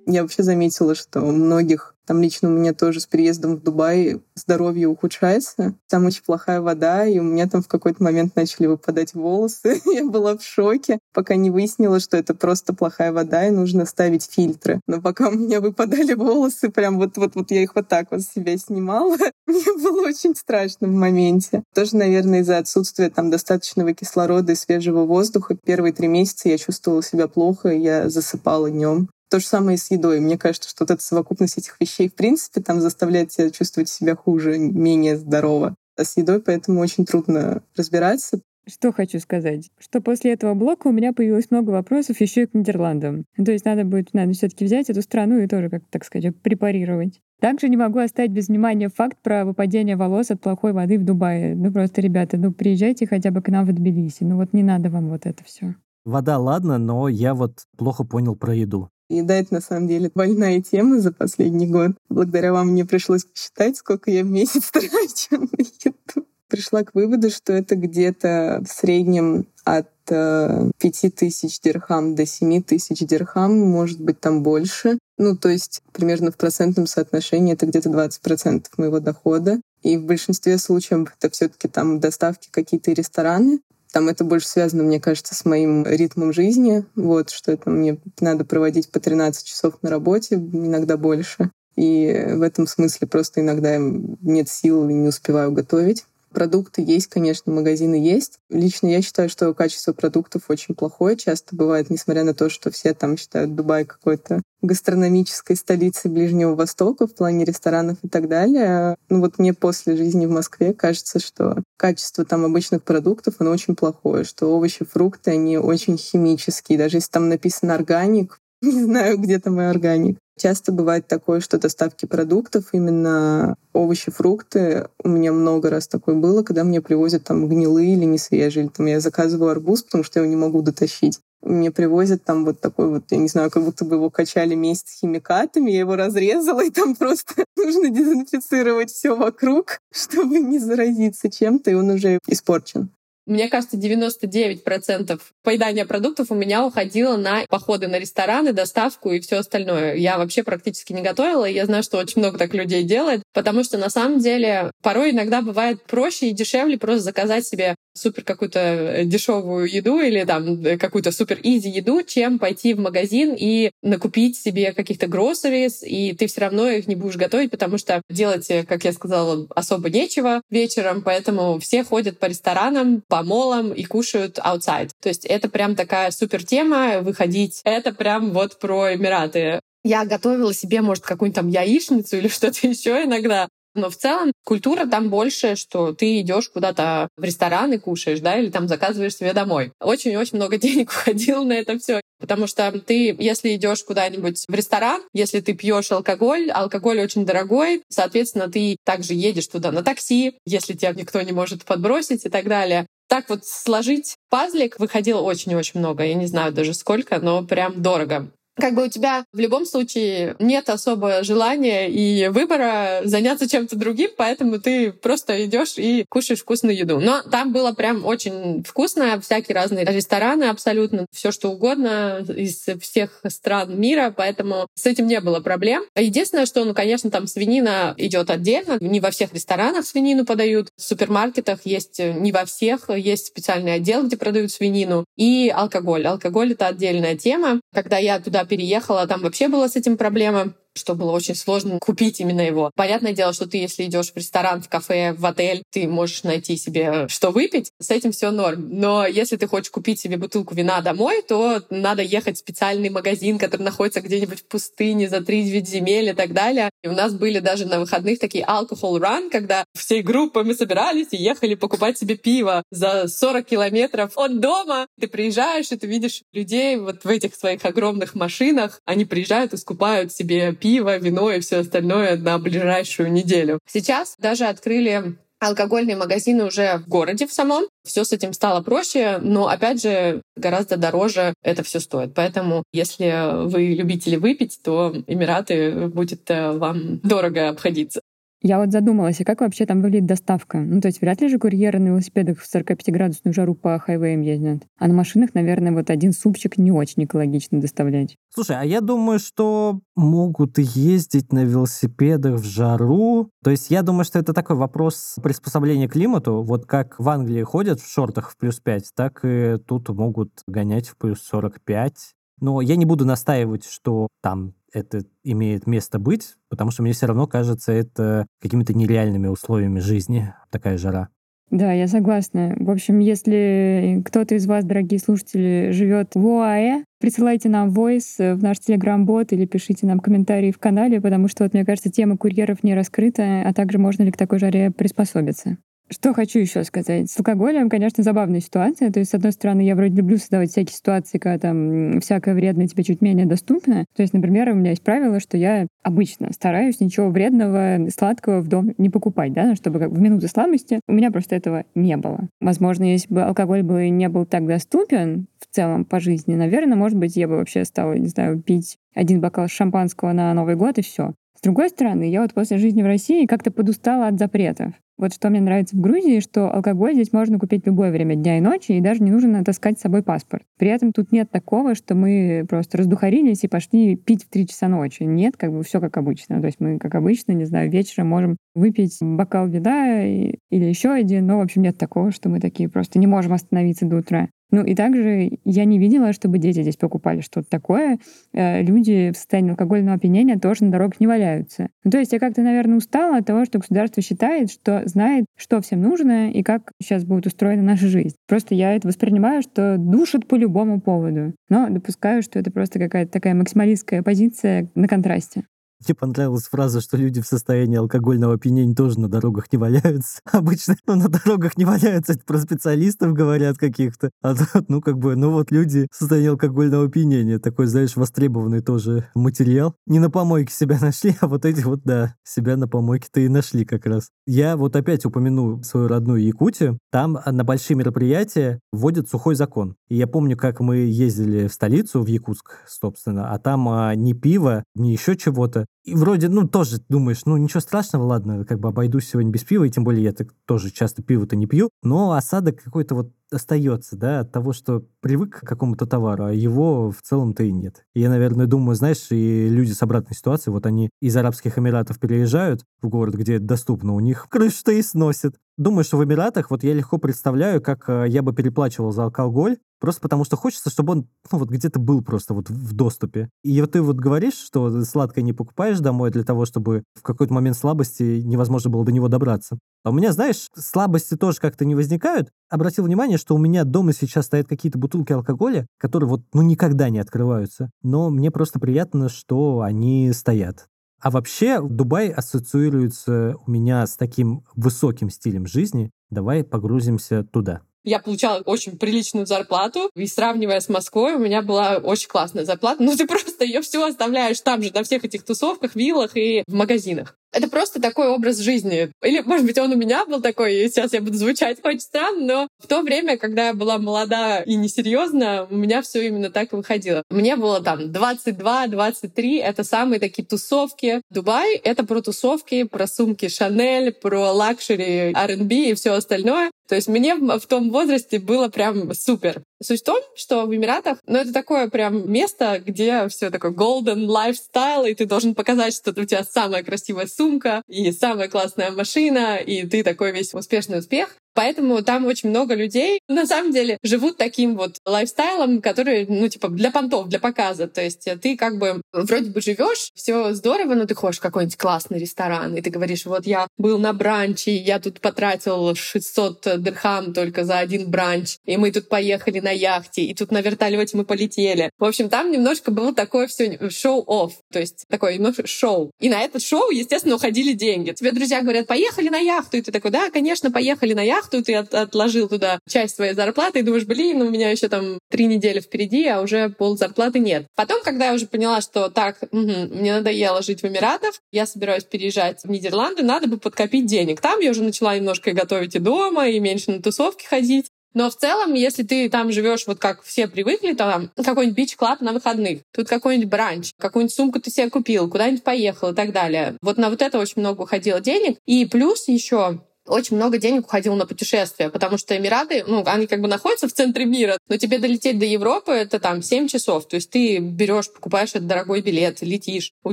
Я вообще заметила, что у многих там лично у меня тоже с переездом в Дубай здоровье ухудшается. Там очень плохая вода, и у меня там в какой-то момент начали выпадать волосы. *laughs* Я была в шоке, пока не выяснила, что это просто плохая вода, и нужно ставить фильтры. Но пока у меня выпадали волосы, прям вот-вот-вот я их вот так вот себя снимала, *laughs* мне было очень страшно в моменте. Тоже, наверное, из-за отсутствия там достаточного кислорода и свежего воздуха. Первые три месяца я чувствовала себя плохо, я засыпала днем. То же самое и с едой. Мне кажется, что вот эта совокупность этих вещей, в принципе, там заставляет тебя чувствовать себя хуже, менее здорово. А с едой поэтому очень трудно разбираться.
Что хочу сказать, что после этого блока у меня появилось много вопросов еще и к Нидерландам. То есть надо будет, надо все-таки взять эту страну и тоже, как так сказать, препарировать. Также не могу оставить без внимания факт про выпадение волос от плохой воды в Дубае. Ну просто, ребята, ну приезжайте хотя бы к нам в Тбилиси. Ну вот не надо вам вот это все.
Вода, ладно, но я вот плохо понял про еду.
Еда — это на самом деле больная тема за последний год. Благодаря вам мне пришлось посчитать, сколько я в месяц *laughs* трачу на еду. Пришла к выводу, что это где-то в среднем от э, 5 тысяч дирхам до 7 тысяч дирхам, может быть, там больше. Ну, то есть примерно в процентном соотношении это где-то 20% моего дохода. И в большинстве случаев это все таки там доставки какие-то рестораны, Там это больше связано, мне кажется, с моим ритмом жизни, вот, что это мне надо проводить по 13 часов на работе, иногда больше. И в этом смысле просто иногда нет сил и не успеваю готовить. Продукты есть, конечно, магазины есть. Лично я считаю, что качество продуктов очень плохое. Часто бывает, несмотря на то, что все там считают Дубай какой-то гастрономической столицей Ближнего Востока в плане ресторанов и так далее. Ну вот мне после жизни в Москве кажется, что качество там обычных продуктов, оно очень плохое, что овощи, фрукты, они очень химические. Даже если там написано органик, *laughs* не знаю, где там и органик. Часто бывает такое, что доставки продуктов, именно овощи, фрукты, у меня много раз такое было, когда мне привозят там гнилые или не свежие, или там я заказываю арбуз, потому что я его не могу дотащить. Мне привозят там вот такой вот, я не знаю, как будто бы его качали месяц химикатами, я его разрезала, *laughs* и там просто *laughs* нужно дезинфицировать все вокруг, чтобы не заразиться чем-то, и он уже испорчен.
Мне кажется, 99% поедания продуктов у меня уходило на походы на рестораны, доставку и все остальное. Я вообще практически не готовила, и я знаю, что очень много так людей делает, потому что на самом деле порой иногда бывает проще и дешевле просто заказать себе супер какую-то э, дешевую еду или там э, какую-то супер изи еду, чем пойти в магазин и накупить себе каких-то groceries, и ты все равно их не будешь готовить, потому что делать, э, как я сказала, особо нечего вечером, поэтому все ходят по ресторанам, по молам и кушают outside. То есть это прям такая супер тема, выходить. Это прям вот про Эмираты. Я готовила себе, может, какую-нибудь там яичницу или *laughs* что-то еще иногда. Но в целом культура там больше, что ты идешь куда-то в ресторан и кушаешь, да, или там заказываешь себе домой. Очень-очень много *laughs* денег уходило на это все. Потому что ты, если идешь куда-нибудь в ресторан, если ты пьешь алкоголь, алкоголь очень дорогой, соответственно, ты также едешь туда на такси, если тебя никто не может подбросить и так далее. Так вот сложить пазлик выходило очень-очень много. Я не знаю даже сколько, но прям дорого как бы у тебя в любом случае нет особо желания и выбора заняться чем-то другим, поэтому ты просто идешь и кушаешь вкусную еду. Но там было прям очень вкусно, всякие разные рестораны абсолютно, все что угодно из всех стран мира, поэтому с этим не было проблем. Единственное, что, ну, конечно, там свинина идет отдельно, не во всех ресторанах свинину подают, в супермаркетах есть не во всех, есть специальный отдел, где продают свинину, и алкоголь. Алкоголь — это отдельная тема. Когда я туда переехала, там вообще была с этим проблема что было очень сложно купить именно его. Понятное дело, что ты, если идешь в ресторан, в кафе, в отель, ты можешь найти себе что выпить. С этим все норм. Но если ты хочешь купить себе бутылку вина домой, то надо ехать в специальный магазин, который находится где-нибудь в пустыне за три земель и так далее. И у нас были даже на выходных такие alcohol run, когда всей группой мы собирались и ехали покупать себе пиво за 40 километров от дома. Ты приезжаешь, и ты видишь людей вот в этих своих огромных машинах. Они приезжают и скупают себе пиво, вино и все остальное на ближайшую неделю. Сейчас даже открыли алкогольные магазины уже в городе в самом. Все с этим стало проще, но, опять же, гораздо дороже это все стоит. Поэтому, если вы любители выпить, то Эмираты будет э, вам дорого обходиться.
Я вот задумалась, а как вообще там выглядит доставка? Ну, то есть вряд ли же курьеры на велосипедах в 45-градусную жару по хайвеям ездят. А на машинах, наверное, вот один супчик не очень экологично доставлять.
Слушай, а я думаю, что могут ездить на велосипедах в жару. То есть я думаю, что это такой вопрос приспособления к климату. Вот как в Англии ходят в шортах в плюс 5, так и тут могут гонять в плюс 45. Но я не буду настаивать, что там это имеет место быть, потому что мне все равно кажется это какими-то нереальными условиями жизни, такая жара.
Да, я согласна. В общем, если кто-то из вас, дорогие слушатели, живет в ОАЭ, присылайте нам войс в наш телеграм-бот или пишите нам комментарии в канале, потому что, вот, мне кажется, тема курьеров не раскрыта, а также можно ли к такой жаре приспособиться. Что хочу еще сказать. С алкоголем, конечно, забавная ситуация. То есть, с одной стороны, я вроде люблю создавать всякие ситуации, когда там всякое вредное тебе чуть менее доступно. То есть, например, у меня есть правило, что я обычно стараюсь ничего вредного, сладкого в дом не покупать, да, чтобы как в минуты слабости у меня просто этого не было. Возможно, если бы алкоголь бы не был так доступен в целом по жизни, наверное, может быть, я бы вообще стала, не знаю, пить один бокал шампанского на Новый год и все. С другой стороны, я вот после жизни в России как-то подустала от запретов. Вот что мне нравится в Грузии, что алкоголь здесь можно купить любое время дня и ночи, и даже не нужно таскать с собой паспорт. При этом тут нет такого, что мы просто раздухарились и пошли пить в 3 часа ночи. Нет, как бы все как обычно. То есть мы, как обычно, не знаю, вечером можем выпить бокал вина или еще один, но, в общем, нет такого, что мы такие просто не можем остановиться до утра. Ну и также я не видела, чтобы дети здесь покупали что-то такое. Э, люди в состоянии алкогольного опьянения тоже на дорогах не валяются. Ну, то есть я как-то, наверное, устала от того, что государство считает, что знает, что всем нужно и как сейчас будет устроена наша жизнь. Просто я это воспринимаю, что душат по любому поводу. Но допускаю, что это просто какая-то такая максималистская позиция на контрасте.
Мне понравилась фраза, что люди в состоянии алкогольного опьянения тоже на дорогах не валяются. *laughs* Обычно ну, на дорогах не валяются, это про специалистов говорят каких-то. А тут, ну, как бы, ну вот люди в состоянии алкогольного опьянения, такой, знаешь, востребованный тоже материал. Не на помойке себя *laughs* нашли, а вот эти вот, да, себя на помойке-то и нашли как раз. Я вот опять упомяну свою родную Якутию. Там на большие мероприятия вводят сухой закон. И я помню, как мы ездили в столицу, в Якутск, собственно, а там а, ни пиво, ни еще чего-то. И вроде, ну, тоже думаешь, ну, ничего страшного, ладно, как бы обойдусь сегодня без пива, и тем более я так тоже часто пиво-то не пью, но осадок какой-то вот остается, да, от того, что привык к какому-то товару, а его в целом-то и нет. Я, наверное, думаю, знаешь, и люди с обратной ситуации, вот они из Арабских Эмиратов переезжают в город, где это доступно, у них крышу-то и сносит. Думаю, что в Эмиратах вот я легко представляю, как э, я бы переплачивал за алкоголь, просто потому что хочется, чтобы он ну, вот где-то был просто вот в доступе. И вот ты вот говоришь, что сладкое не покупаешь домой для того, чтобы в какой-то момент слабости невозможно было до него добраться. А у меня, знаешь, слабости тоже как-то не возникают. Обратил внимание, что у меня дома сейчас стоят какие-то бутылки алкоголя, которые вот ну никогда не открываются. Но мне просто приятно, что они стоят. А вообще Дубай ассоциируется у меня с таким высоким стилем жизни. Давай погрузимся туда.
Я получала очень приличную зарплату, и сравнивая с Москвой, у меня была очень классная зарплата. *laughs* Но ты просто ее все оставляешь там же, на всех этих тусовках, виллах и в магазинах. Это просто такой образ жизни. Или, может быть, он у меня был такой, и сейчас я буду звучать очень странно, но в то время, когда я была молода и несерьезна, у меня все именно так и выходило. Мне было там 22-23, это самые такие тусовки. Дубай — это про тусовки, про сумки Шанель, про luxury, R&B и все остальное. То есть мне в том возрасте было прям супер. Суть в том, что в Эмиратах, ну, это такое прям место, где все такое golden lifestyle, и ты должен показать, что у тебя самая красивая сумка и самая классная машина, и ты такой весь успешный успех. Поэтому там очень много людей, *laughs* на самом деле, живут таким вот лайфстайлом, который, ну, типа, для понтов, для показа. То есть ты как бы вроде бы живешь, все здорово, но ты ходишь в какой-нибудь классный ресторан, и ты говоришь, вот я был на бранче, я тут потратил 600 дирхам только за один бранч, и мы тут поехали на яхте, и тут на вертолете мы полетели. В общем, там немножко было такое все шоу-офф, то есть такое немножко шоу. И на это шоу, естественно, уходили деньги. Тебе друзья говорят, поехали на яхту, и ты такой, да, конечно, поехали на яхту, яхту, ты от, отложил туда часть своей зарплаты и думаешь, блин, у меня еще там три недели впереди, а уже пол зарплаты нет. Потом, когда я уже поняла, что так, угу, мне надоело жить в Эмиратах, я собираюсь переезжать в Нидерланды, надо бы подкопить денег. Там я уже начала немножко готовить и дома, и меньше на тусовки ходить. Но в целом, если ты там живешь вот как все привыкли, то там какой-нибудь бич-клаб на выходных, тут какой-нибудь бранч, какую-нибудь сумку ты себе купил, куда-нибудь поехал и так далее. Вот на вот это очень много уходило денег. И плюс еще очень много денег уходило на путешествия, потому что Эмираты, ну, они как бы находятся в центре мира, но тебе долететь до Европы это там 7 часов. То есть ты берешь, покупаешь этот дорогой билет, летишь, у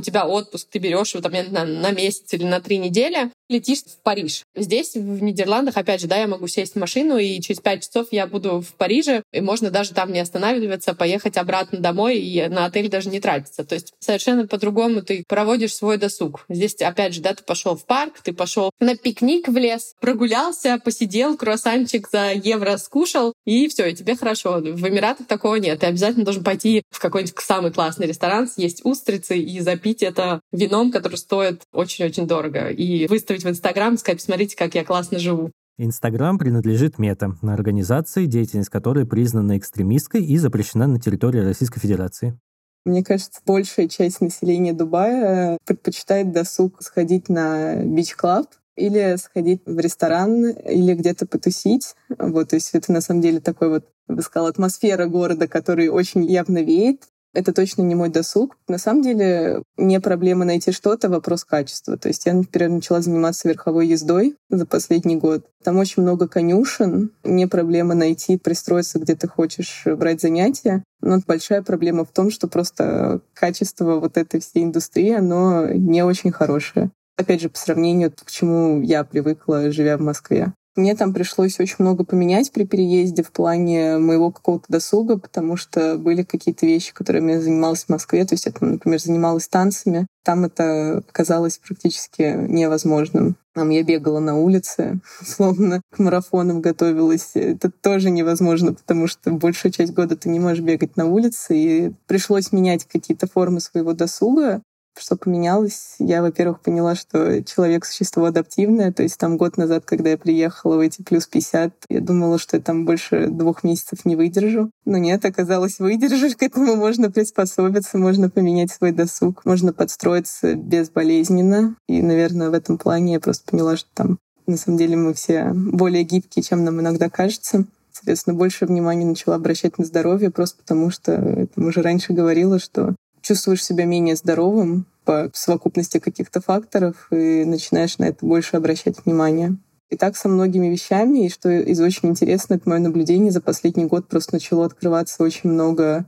тебя отпуск, ты берешь его там на, на месяц или на три недели, летишь в Париж. Здесь, в Нидерландах, опять же, да, я могу сесть в машину, и через 5 часов я буду в Париже, и можно даже там не останавливаться, поехать обратно домой и на отель даже не тратиться. То есть совершенно по-другому ты проводишь свой досуг. Здесь, опять же, да, ты пошел в парк, ты пошел на пикник в лес, раз прогулялся, посидел, круассанчик за евро скушал, и все, и тебе хорошо. В Эмиратах такого нет. Ты обязательно должен пойти в какой-нибудь самый классный ресторан, съесть устрицы и запить это вином, который стоит очень-очень дорого. И выставить в Инстаграм, сказать, посмотрите, как я классно живу.
Инстаграм принадлежит Мета, организации, деятельность которой признана экстремистской и запрещена на территории Российской Федерации.
Мне кажется, большая часть населения Дубая предпочитает досуг сходить на бич-клаб, или сходить в ресторан, или где-то потусить. Вот, то есть это на самом деле такой вот, я бы сказала, атмосфера города, который очень явно веет. это точно не мой досуг. На самом деле, не проблема найти что-то, вопрос качества. То есть я, например, начала заниматься верховой ездой за последний год. Там очень много конюшен. Не проблема найти, пристроиться, где ты хочешь брать занятия. Но большая проблема в том, что просто качество вот этой всей индустрии, оно не очень хорошее. Опять же, по сравнению к чему я привыкла, живя в Москве. Мне там пришлось очень много поменять при переезде в плане моего какого-то досуга, потому что были какие-то вещи, которыми я занималась в Москве. То есть я, там, например, занималась танцами. Там это казалось практически невозможным. Там я бегала на улице, *laughs* словно к марафонам готовилась. Это тоже невозможно, потому что большую часть года ты не можешь бегать на улице. И пришлось менять какие-то формы своего досуга. Что поменялось? Я, во-первых, поняла, что человек — существо адаптивное. То есть там год назад, когда я приехала в эти плюс 50, я думала, что я там больше двух месяцев не выдержу. Но нет, оказалось, выдержишь. *laughs* К этому можно приспособиться, можно поменять свой досуг, можно подстроиться безболезненно. И, наверное, в этом плане я просто поняла, что там на самом деле мы все более гибкие, чем нам иногда кажется. Соответственно, больше внимания начала обращать на здоровье, просто потому что, это уже раньше говорила, что чувствуешь себя менее здоровым по совокупности каких-то факторов и начинаешь на это больше обращать внимание. И так со многими вещами, и что из очень интересно, это мое наблюдение за последний год просто начало открываться очень много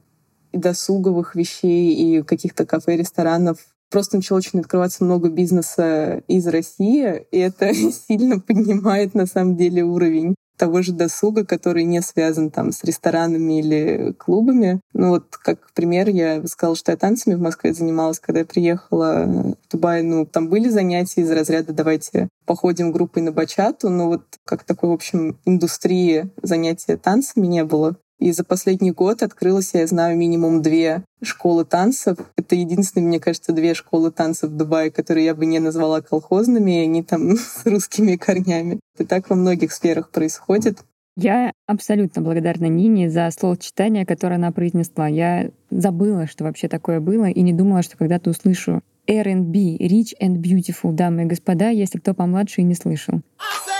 и досуговых вещей, и каких-то кафе, ресторанов. Просто начало очень открываться много бизнеса из России, и это *laughs* сильно поднимает на самом деле уровень того же досуга, который не связан там с ресторанами или клубами. Ну вот, как пример, я сказала, что я танцами в Москве занималась, когда я приехала в Дубай. Ну, там были занятия из разряда «давайте походим группой на бачату», но вот как такой, в общем, индустрии занятия танцами не было. И за последний год открылось, я знаю, минимум две школы танцев. Это единственные, мне кажется, две школы танцев в Дубае, которые я бы не назвала колхозными, и они там *laughs* с русскими корнями. Это так во многих сферах происходит.
Я абсолютно благодарна Нине за словосочетание, которое она произнесла. Я забыла, что вообще такое было, и не думала, что когда-то услышу R&B, Rich and Beautiful, дамы и господа, если кто помладше и не слышал. В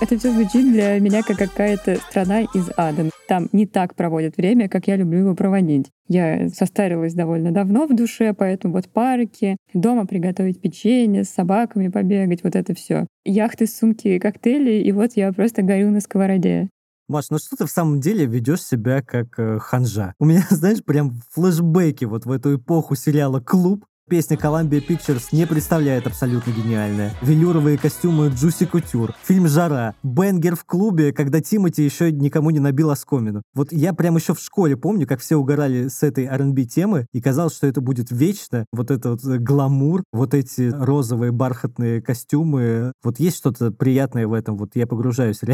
это все звучит для меня как какая-то страна из ада. Там не так проводят время, как я люблю его проводить. Я состарилась довольно давно в душе, поэтому вот парки, дома приготовить печенье, с собаками побегать, вот это все. Яхты, сумки, коктейли, и вот я просто горю на сковороде.
Маш, ну что ты в самом деле ведешь себя как э, ханжа? У меня, *laughs* знаешь, прям флешбеки вот в эту эпоху сериала «Клуб», Песня Columbia Pictures не представляет абсолютно гениальная. Велюровые костюмы Джуси Кутюр, фильм «Жара», бенгер в клубе, когда Тимати еще никому не набил оскомину. Вот я прям еще в школе помню, как все угорали с этой R&B темы, и казалось, что это будет вечно. Вот это вот гламур, вот эти розовые бархатные костюмы. Вот есть что-то приятное в этом, вот я погружаюсь. *laughs*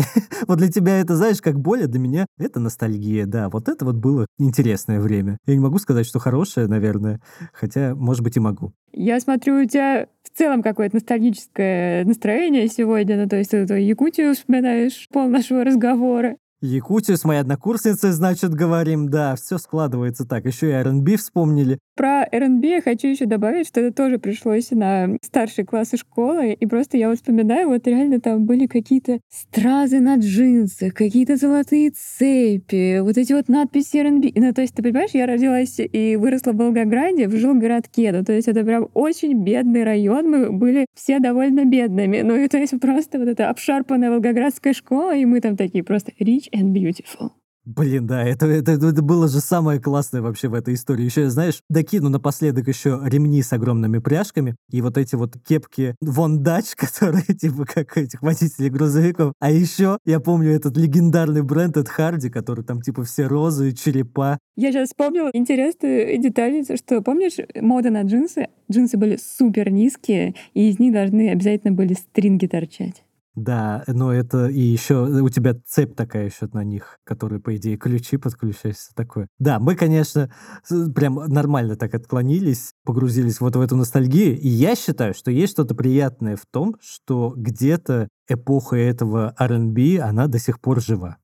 Вот для тебя это, знаешь, как боль, а для меня это ностальгия, да. Вот это вот было интересное время. Я не могу сказать, что хорошее, наверное, хотя, может быть, и могу.
Я смотрю, у тебя в целом какое-то ностальгическое настроение сегодня, ну, то есть ты Якутию вспоминаешь пол нашего разговора.
Якутию с моей однокурсницей, значит, говорим, да, все складывается так. Еще и R&B вспомнили.
Про R&B я хочу еще добавить, что это тоже пришлось на старшие классы школы, и просто я вот вспоминаю, вот реально там были какие-то стразы на джинсах, какие-то золотые цепи, вот эти вот надписи R&B. Ну, то есть, ты понимаешь, я родилась и выросла в Волгограде, в жилгородке, ну, то есть это прям очень бедный район, мы были все довольно бедными, ну, и то есть просто вот эта обшарпанная волгоградская школа, и мы там такие просто rich and beautiful.
Блин, да, это, это, это было же самое классное вообще в этой истории. Еще, знаешь, докину напоследок еще ремни с огромными пряжками и вот эти вот кепки Вон Дач, *laughs* которые типа как этих водителей грузовиков. А еще я помню этот легендарный бренд от Харди, который там типа все розы, черепа.
Я сейчас вспомнила интересную деталь, что помнишь мода на джинсы? Джинсы были супер низкие, и из них должны обязательно были стринги торчать.
Да, но это и еще у тебя цепь такая еще на них, которые, по идее, ключи подключаются, такое. Да, мы, конечно, прям нормально так отклонились, погрузились вот в эту ностальгию, и я считаю, что есть что-то приятное в том, что где-то эпоха этого R&B, она до сих пор жива.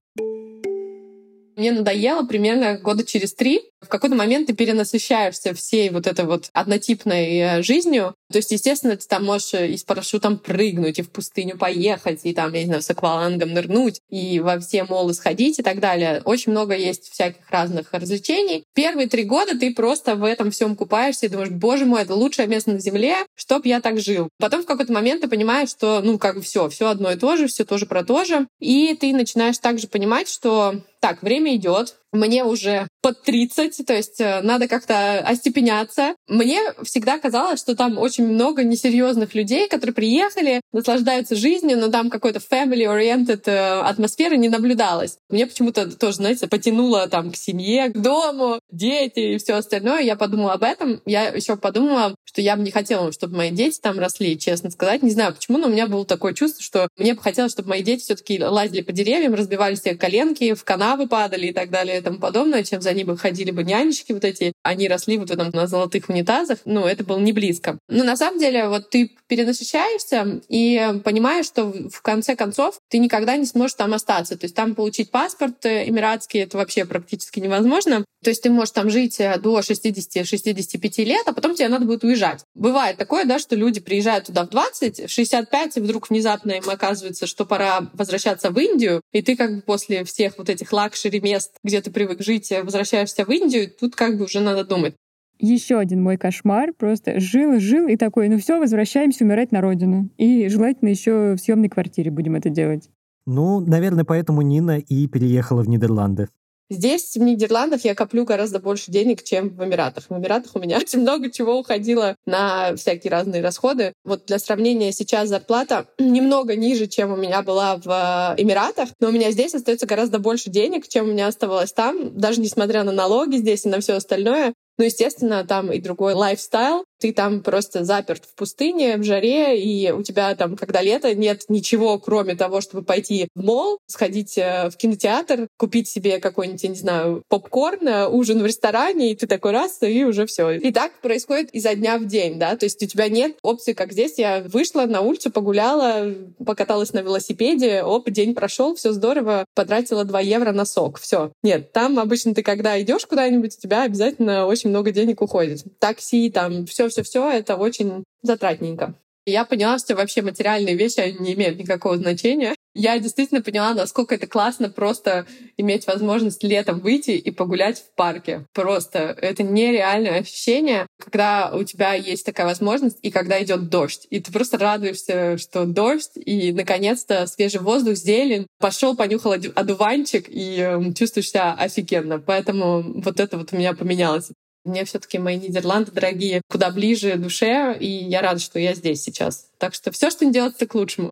Мне надоело примерно года через три. В какой-то момент ты перенасыщаешься всей вот этой вот однотипной э, жизнью, То есть, естественно, ты там можешь и с парашютом прыгнуть, и в пустыню поехать, и там, я не знаю, с аквалангом нырнуть, и во все молы сходить и так далее. Очень много есть всяких разных развлечений. Первые три года ты просто в этом всем купаешься и думаешь, боже мой, это лучшее место на Земле, чтоб я так жил. Потом в какой-то момент ты понимаешь, что, ну, как бы все, все одно и то же, все тоже про то же. И ты начинаешь также понимать, что так, время идет, мне уже под 30, то есть э, надо как-то остепеняться. Мне всегда казалось, что там очень много несерьезных людей, которые приехали, наслаждаются жизнью, но там какой-то family-oriented э, атмосферы не наблюдалось. Мне почему-то тоже, знаете, потянуло там к семье, к дому, дети и все остальное. Я подумала об этом. Я еще подумала, что я бы не хотела, чтобы мои дети там росли, честно сказать. Не знаю почему, но у меня было такое чувство, что мне бы хотелось, чтобы мои дети все-таки лазили по деревьям, разбивали себе коленки, в канавы падали и так далее и тому подобное, чем за ними ходили бы нянечки вот эти. Они росли вот в этом на золотых унитазах. Ну, это было не близко. Но на самом деле вот ты перенасыщаешься и понимаешь, что в конце концов ты никогда не сможешь там остаться. То есть там получить паспорт э, эмиратский это вообще практически невозможно. То есть ты можешь там жить э, до 60-65 лет, а потом тебе надо будет уезжать. Бывает такое, да, что люди приезжают туда в 20, в 65, и вдруг внезапно им оказывается, что пора возвращаться в Индию, и ты как бы после всех вот этих luxury мест, где ты привык жить, э, возвращаешься в Индию, тут как бы уже надо думать.
Еще один мой кошмар. Просто жил, жил и такой, ну все, возвращаемся умирать на родину. И желательно еще в съемной квартире будем это делать.
Ну, наверное, поэтому Нина и переехала в Нидерланды.
Здесь, в Нидерландах, я коплю гораздо больше денег, чем в Эмиратах. В Эмиратах у меня *laughs* очень много чего уходило на всякие разные расходы. Вот для сравнения, сейчас зарплата *clears throat* немного ниже, чем у меня была в э, Эмиратах, но у меня здесь остается гораздо больше денег, чем у меня оставалось там, даже несмотря на налоги здесь и на все остальное. Ну, естественно, там и другой лайфстайл. Ты там просто заперт в пустыне, в жаре, и у тебя там, когда лето, нет ничего, кроме того, чтобы пойти в мол, сходить э, в кинотеатр, купить себе какой-нибудь, я не знаю, попкорн, э, ужин в ресторане, и ты такой раз, и уже все. И так происходит изо дня в день, да, то есть у тебя нет опции, как здесь. Я вышла на улицу, погуляла, покаталась на велосипеде, оп, день прошел, все здорово, потратила 2 евро на сок, все. Нет, там обычно ты, когда идешь куда-нибудь, у тебя обязательно очень много денег уходит. Такси, там, все все-все-все, это очень затратненько. Я поняла, что вообще материальные вещи не имеют никакого значения. Я действительно поняла, насколько это классно просто иметь возможность летом выйти и погулять в парке. Просто это нереальное ощущение, когда у тебя есть такая возможность и когда идет дождь. И ты просто радуешься, что дождь, и наконец-то свежий воздух, зелень. Пошел, понюхал одуванчик и эм, чувствуешь себя офигенно. Поэтому вот это вот у меня поменялось. Мне все-таки мои Нидерланды дорогие куда ближе душе, и я рада, что я здесь сейчас. Так что все, что не делается, к лучшему.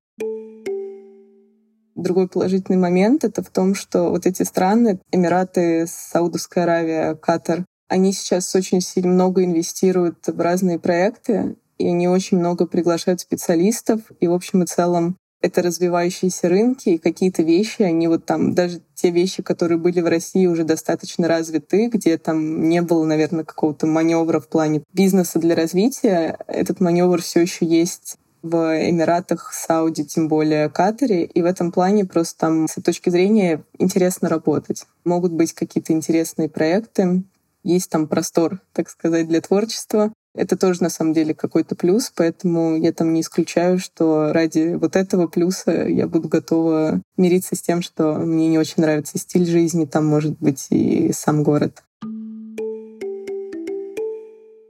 Другой положительный момент — это в том, что вот эти страны, Эмираты, Саудовская Аравия, Катар, они сейчас очень сильно много инвестируют в разные проекты, и они очень много приглашают специалистов. И, в общем и целом, это развивающиеся рынки, и какие-то вещи, они вот там, даже те вещи, которые были в России уже достаточно развиты, где там не было, наверное, какого-то маневра в плане бизнеса для развития, этот маневр все еще есть в Эмиратах, Сауди, тем более Катаре. И в этом плане просто там с точки зрения интересно работать. Могут быть какие-то интересные проекты, есть там простор, так сказать, для творчества. Это тоже на самом деле какой-то плюс, поэтому я там не исключаю, что ради вот этого плюса я буду готова мириться с тем, что мне не очень нравится стиль жизни, там может быть и сам город.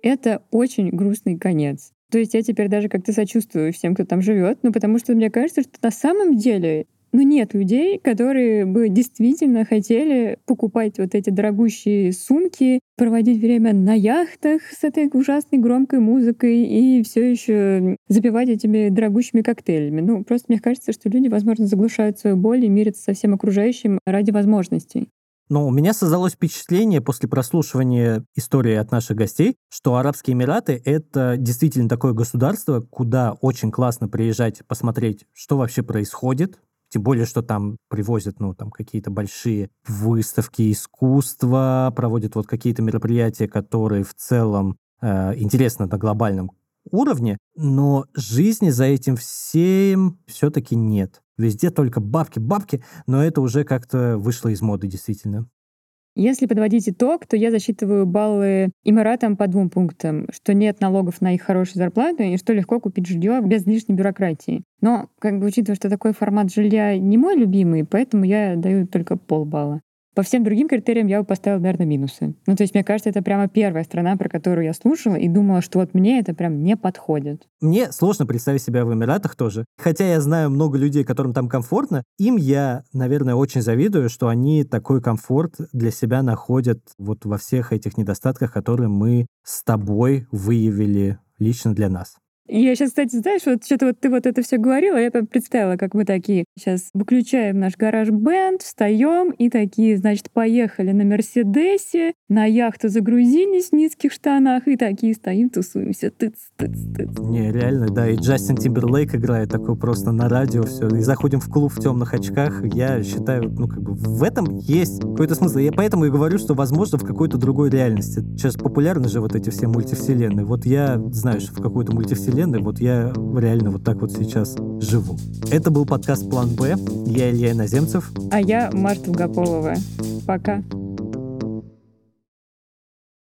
Это очень грустный конец. То есть я теперь даже как-то сочувствую всем, кто там живет, ну потому что мне кажется, что на самом деле ну, нет людей, которые бы действительно хотели покупать вот эти дорогущие сумки, проводить время на яхтах с этой ужасной громкой музыкой и все еще запивать этими дорогущими коктейлями. Ну, просто мне кажется, что люди, возможно, заглушают свою боль и мирятся со всем окружающим ради возможностей.
Но у меня создалось впечатление после прослушивания истории от наших гостей, что Арабские Эмираты — это действительно такое государство, куда очень классно приезжать, посмотреть, что вообще происходит, тем более, что там привозят, ну, там какие-то большие выставки искусства, проводят вот какие-то мероприятия, которые в целом э, интересны на глобальном уровне, но жизни за этим всем все-таки нет. Везде только бабки, бабки, но это уже как-то вышло из моды, действительно.
Если подводить итог, то я засчитываю баллы Эмиратам по двум пунктам, что нет налогов на их хорошую зарплату и что легко купить жилье без лишней бюрократии. Но, как бы учитывая, что такой формат жилья не мой любимый, поэтому я даю только полбалла. По всем другим критериям я бы поставила, наверное, минусы. Ну, то есть, мне кажется, это прямо первая страна, про которую я слушала и думала, что вот мне это прям не подходит.
Мне сложно представить себя в Эмиратах тоже. Хотя я знаю много людей, которым там комфортно, им я, наверное, очень завидую, что они такой комфорт для себя находят вот во всех этих недостатках, которые мы с тобой выявили лично для нас.
Я сейчас, кстати, знаешь, вот что-то вот ты вот это все говорила, я представила, как мы такие сейчас выключаем наш гараж-бенд, встаем и такие, значит, поехали на Мерседесе, на яхту загрузились в низких штанах и такие стоим, тусуемся. Тыц, тыц, тыц.
Не, реально, да, и Джастин Тимберлейк играет такой просто на радио, все, и заходим в клуб в темных очках. Я считаю, ну, как бы в этом есть какой-то смысл. Я поэтому и говорю, что, возможно, в какой-то другой реальности. Сейчас популярны же вот эти все мультивселенные. Вот я знаю, что в какой-то мультивселенной вселенной, вот я реально вот так вот сейчас живу. Это был подкаст «План Б». Я Илья Иноземцев.
А я Марта Долгополова. Пока.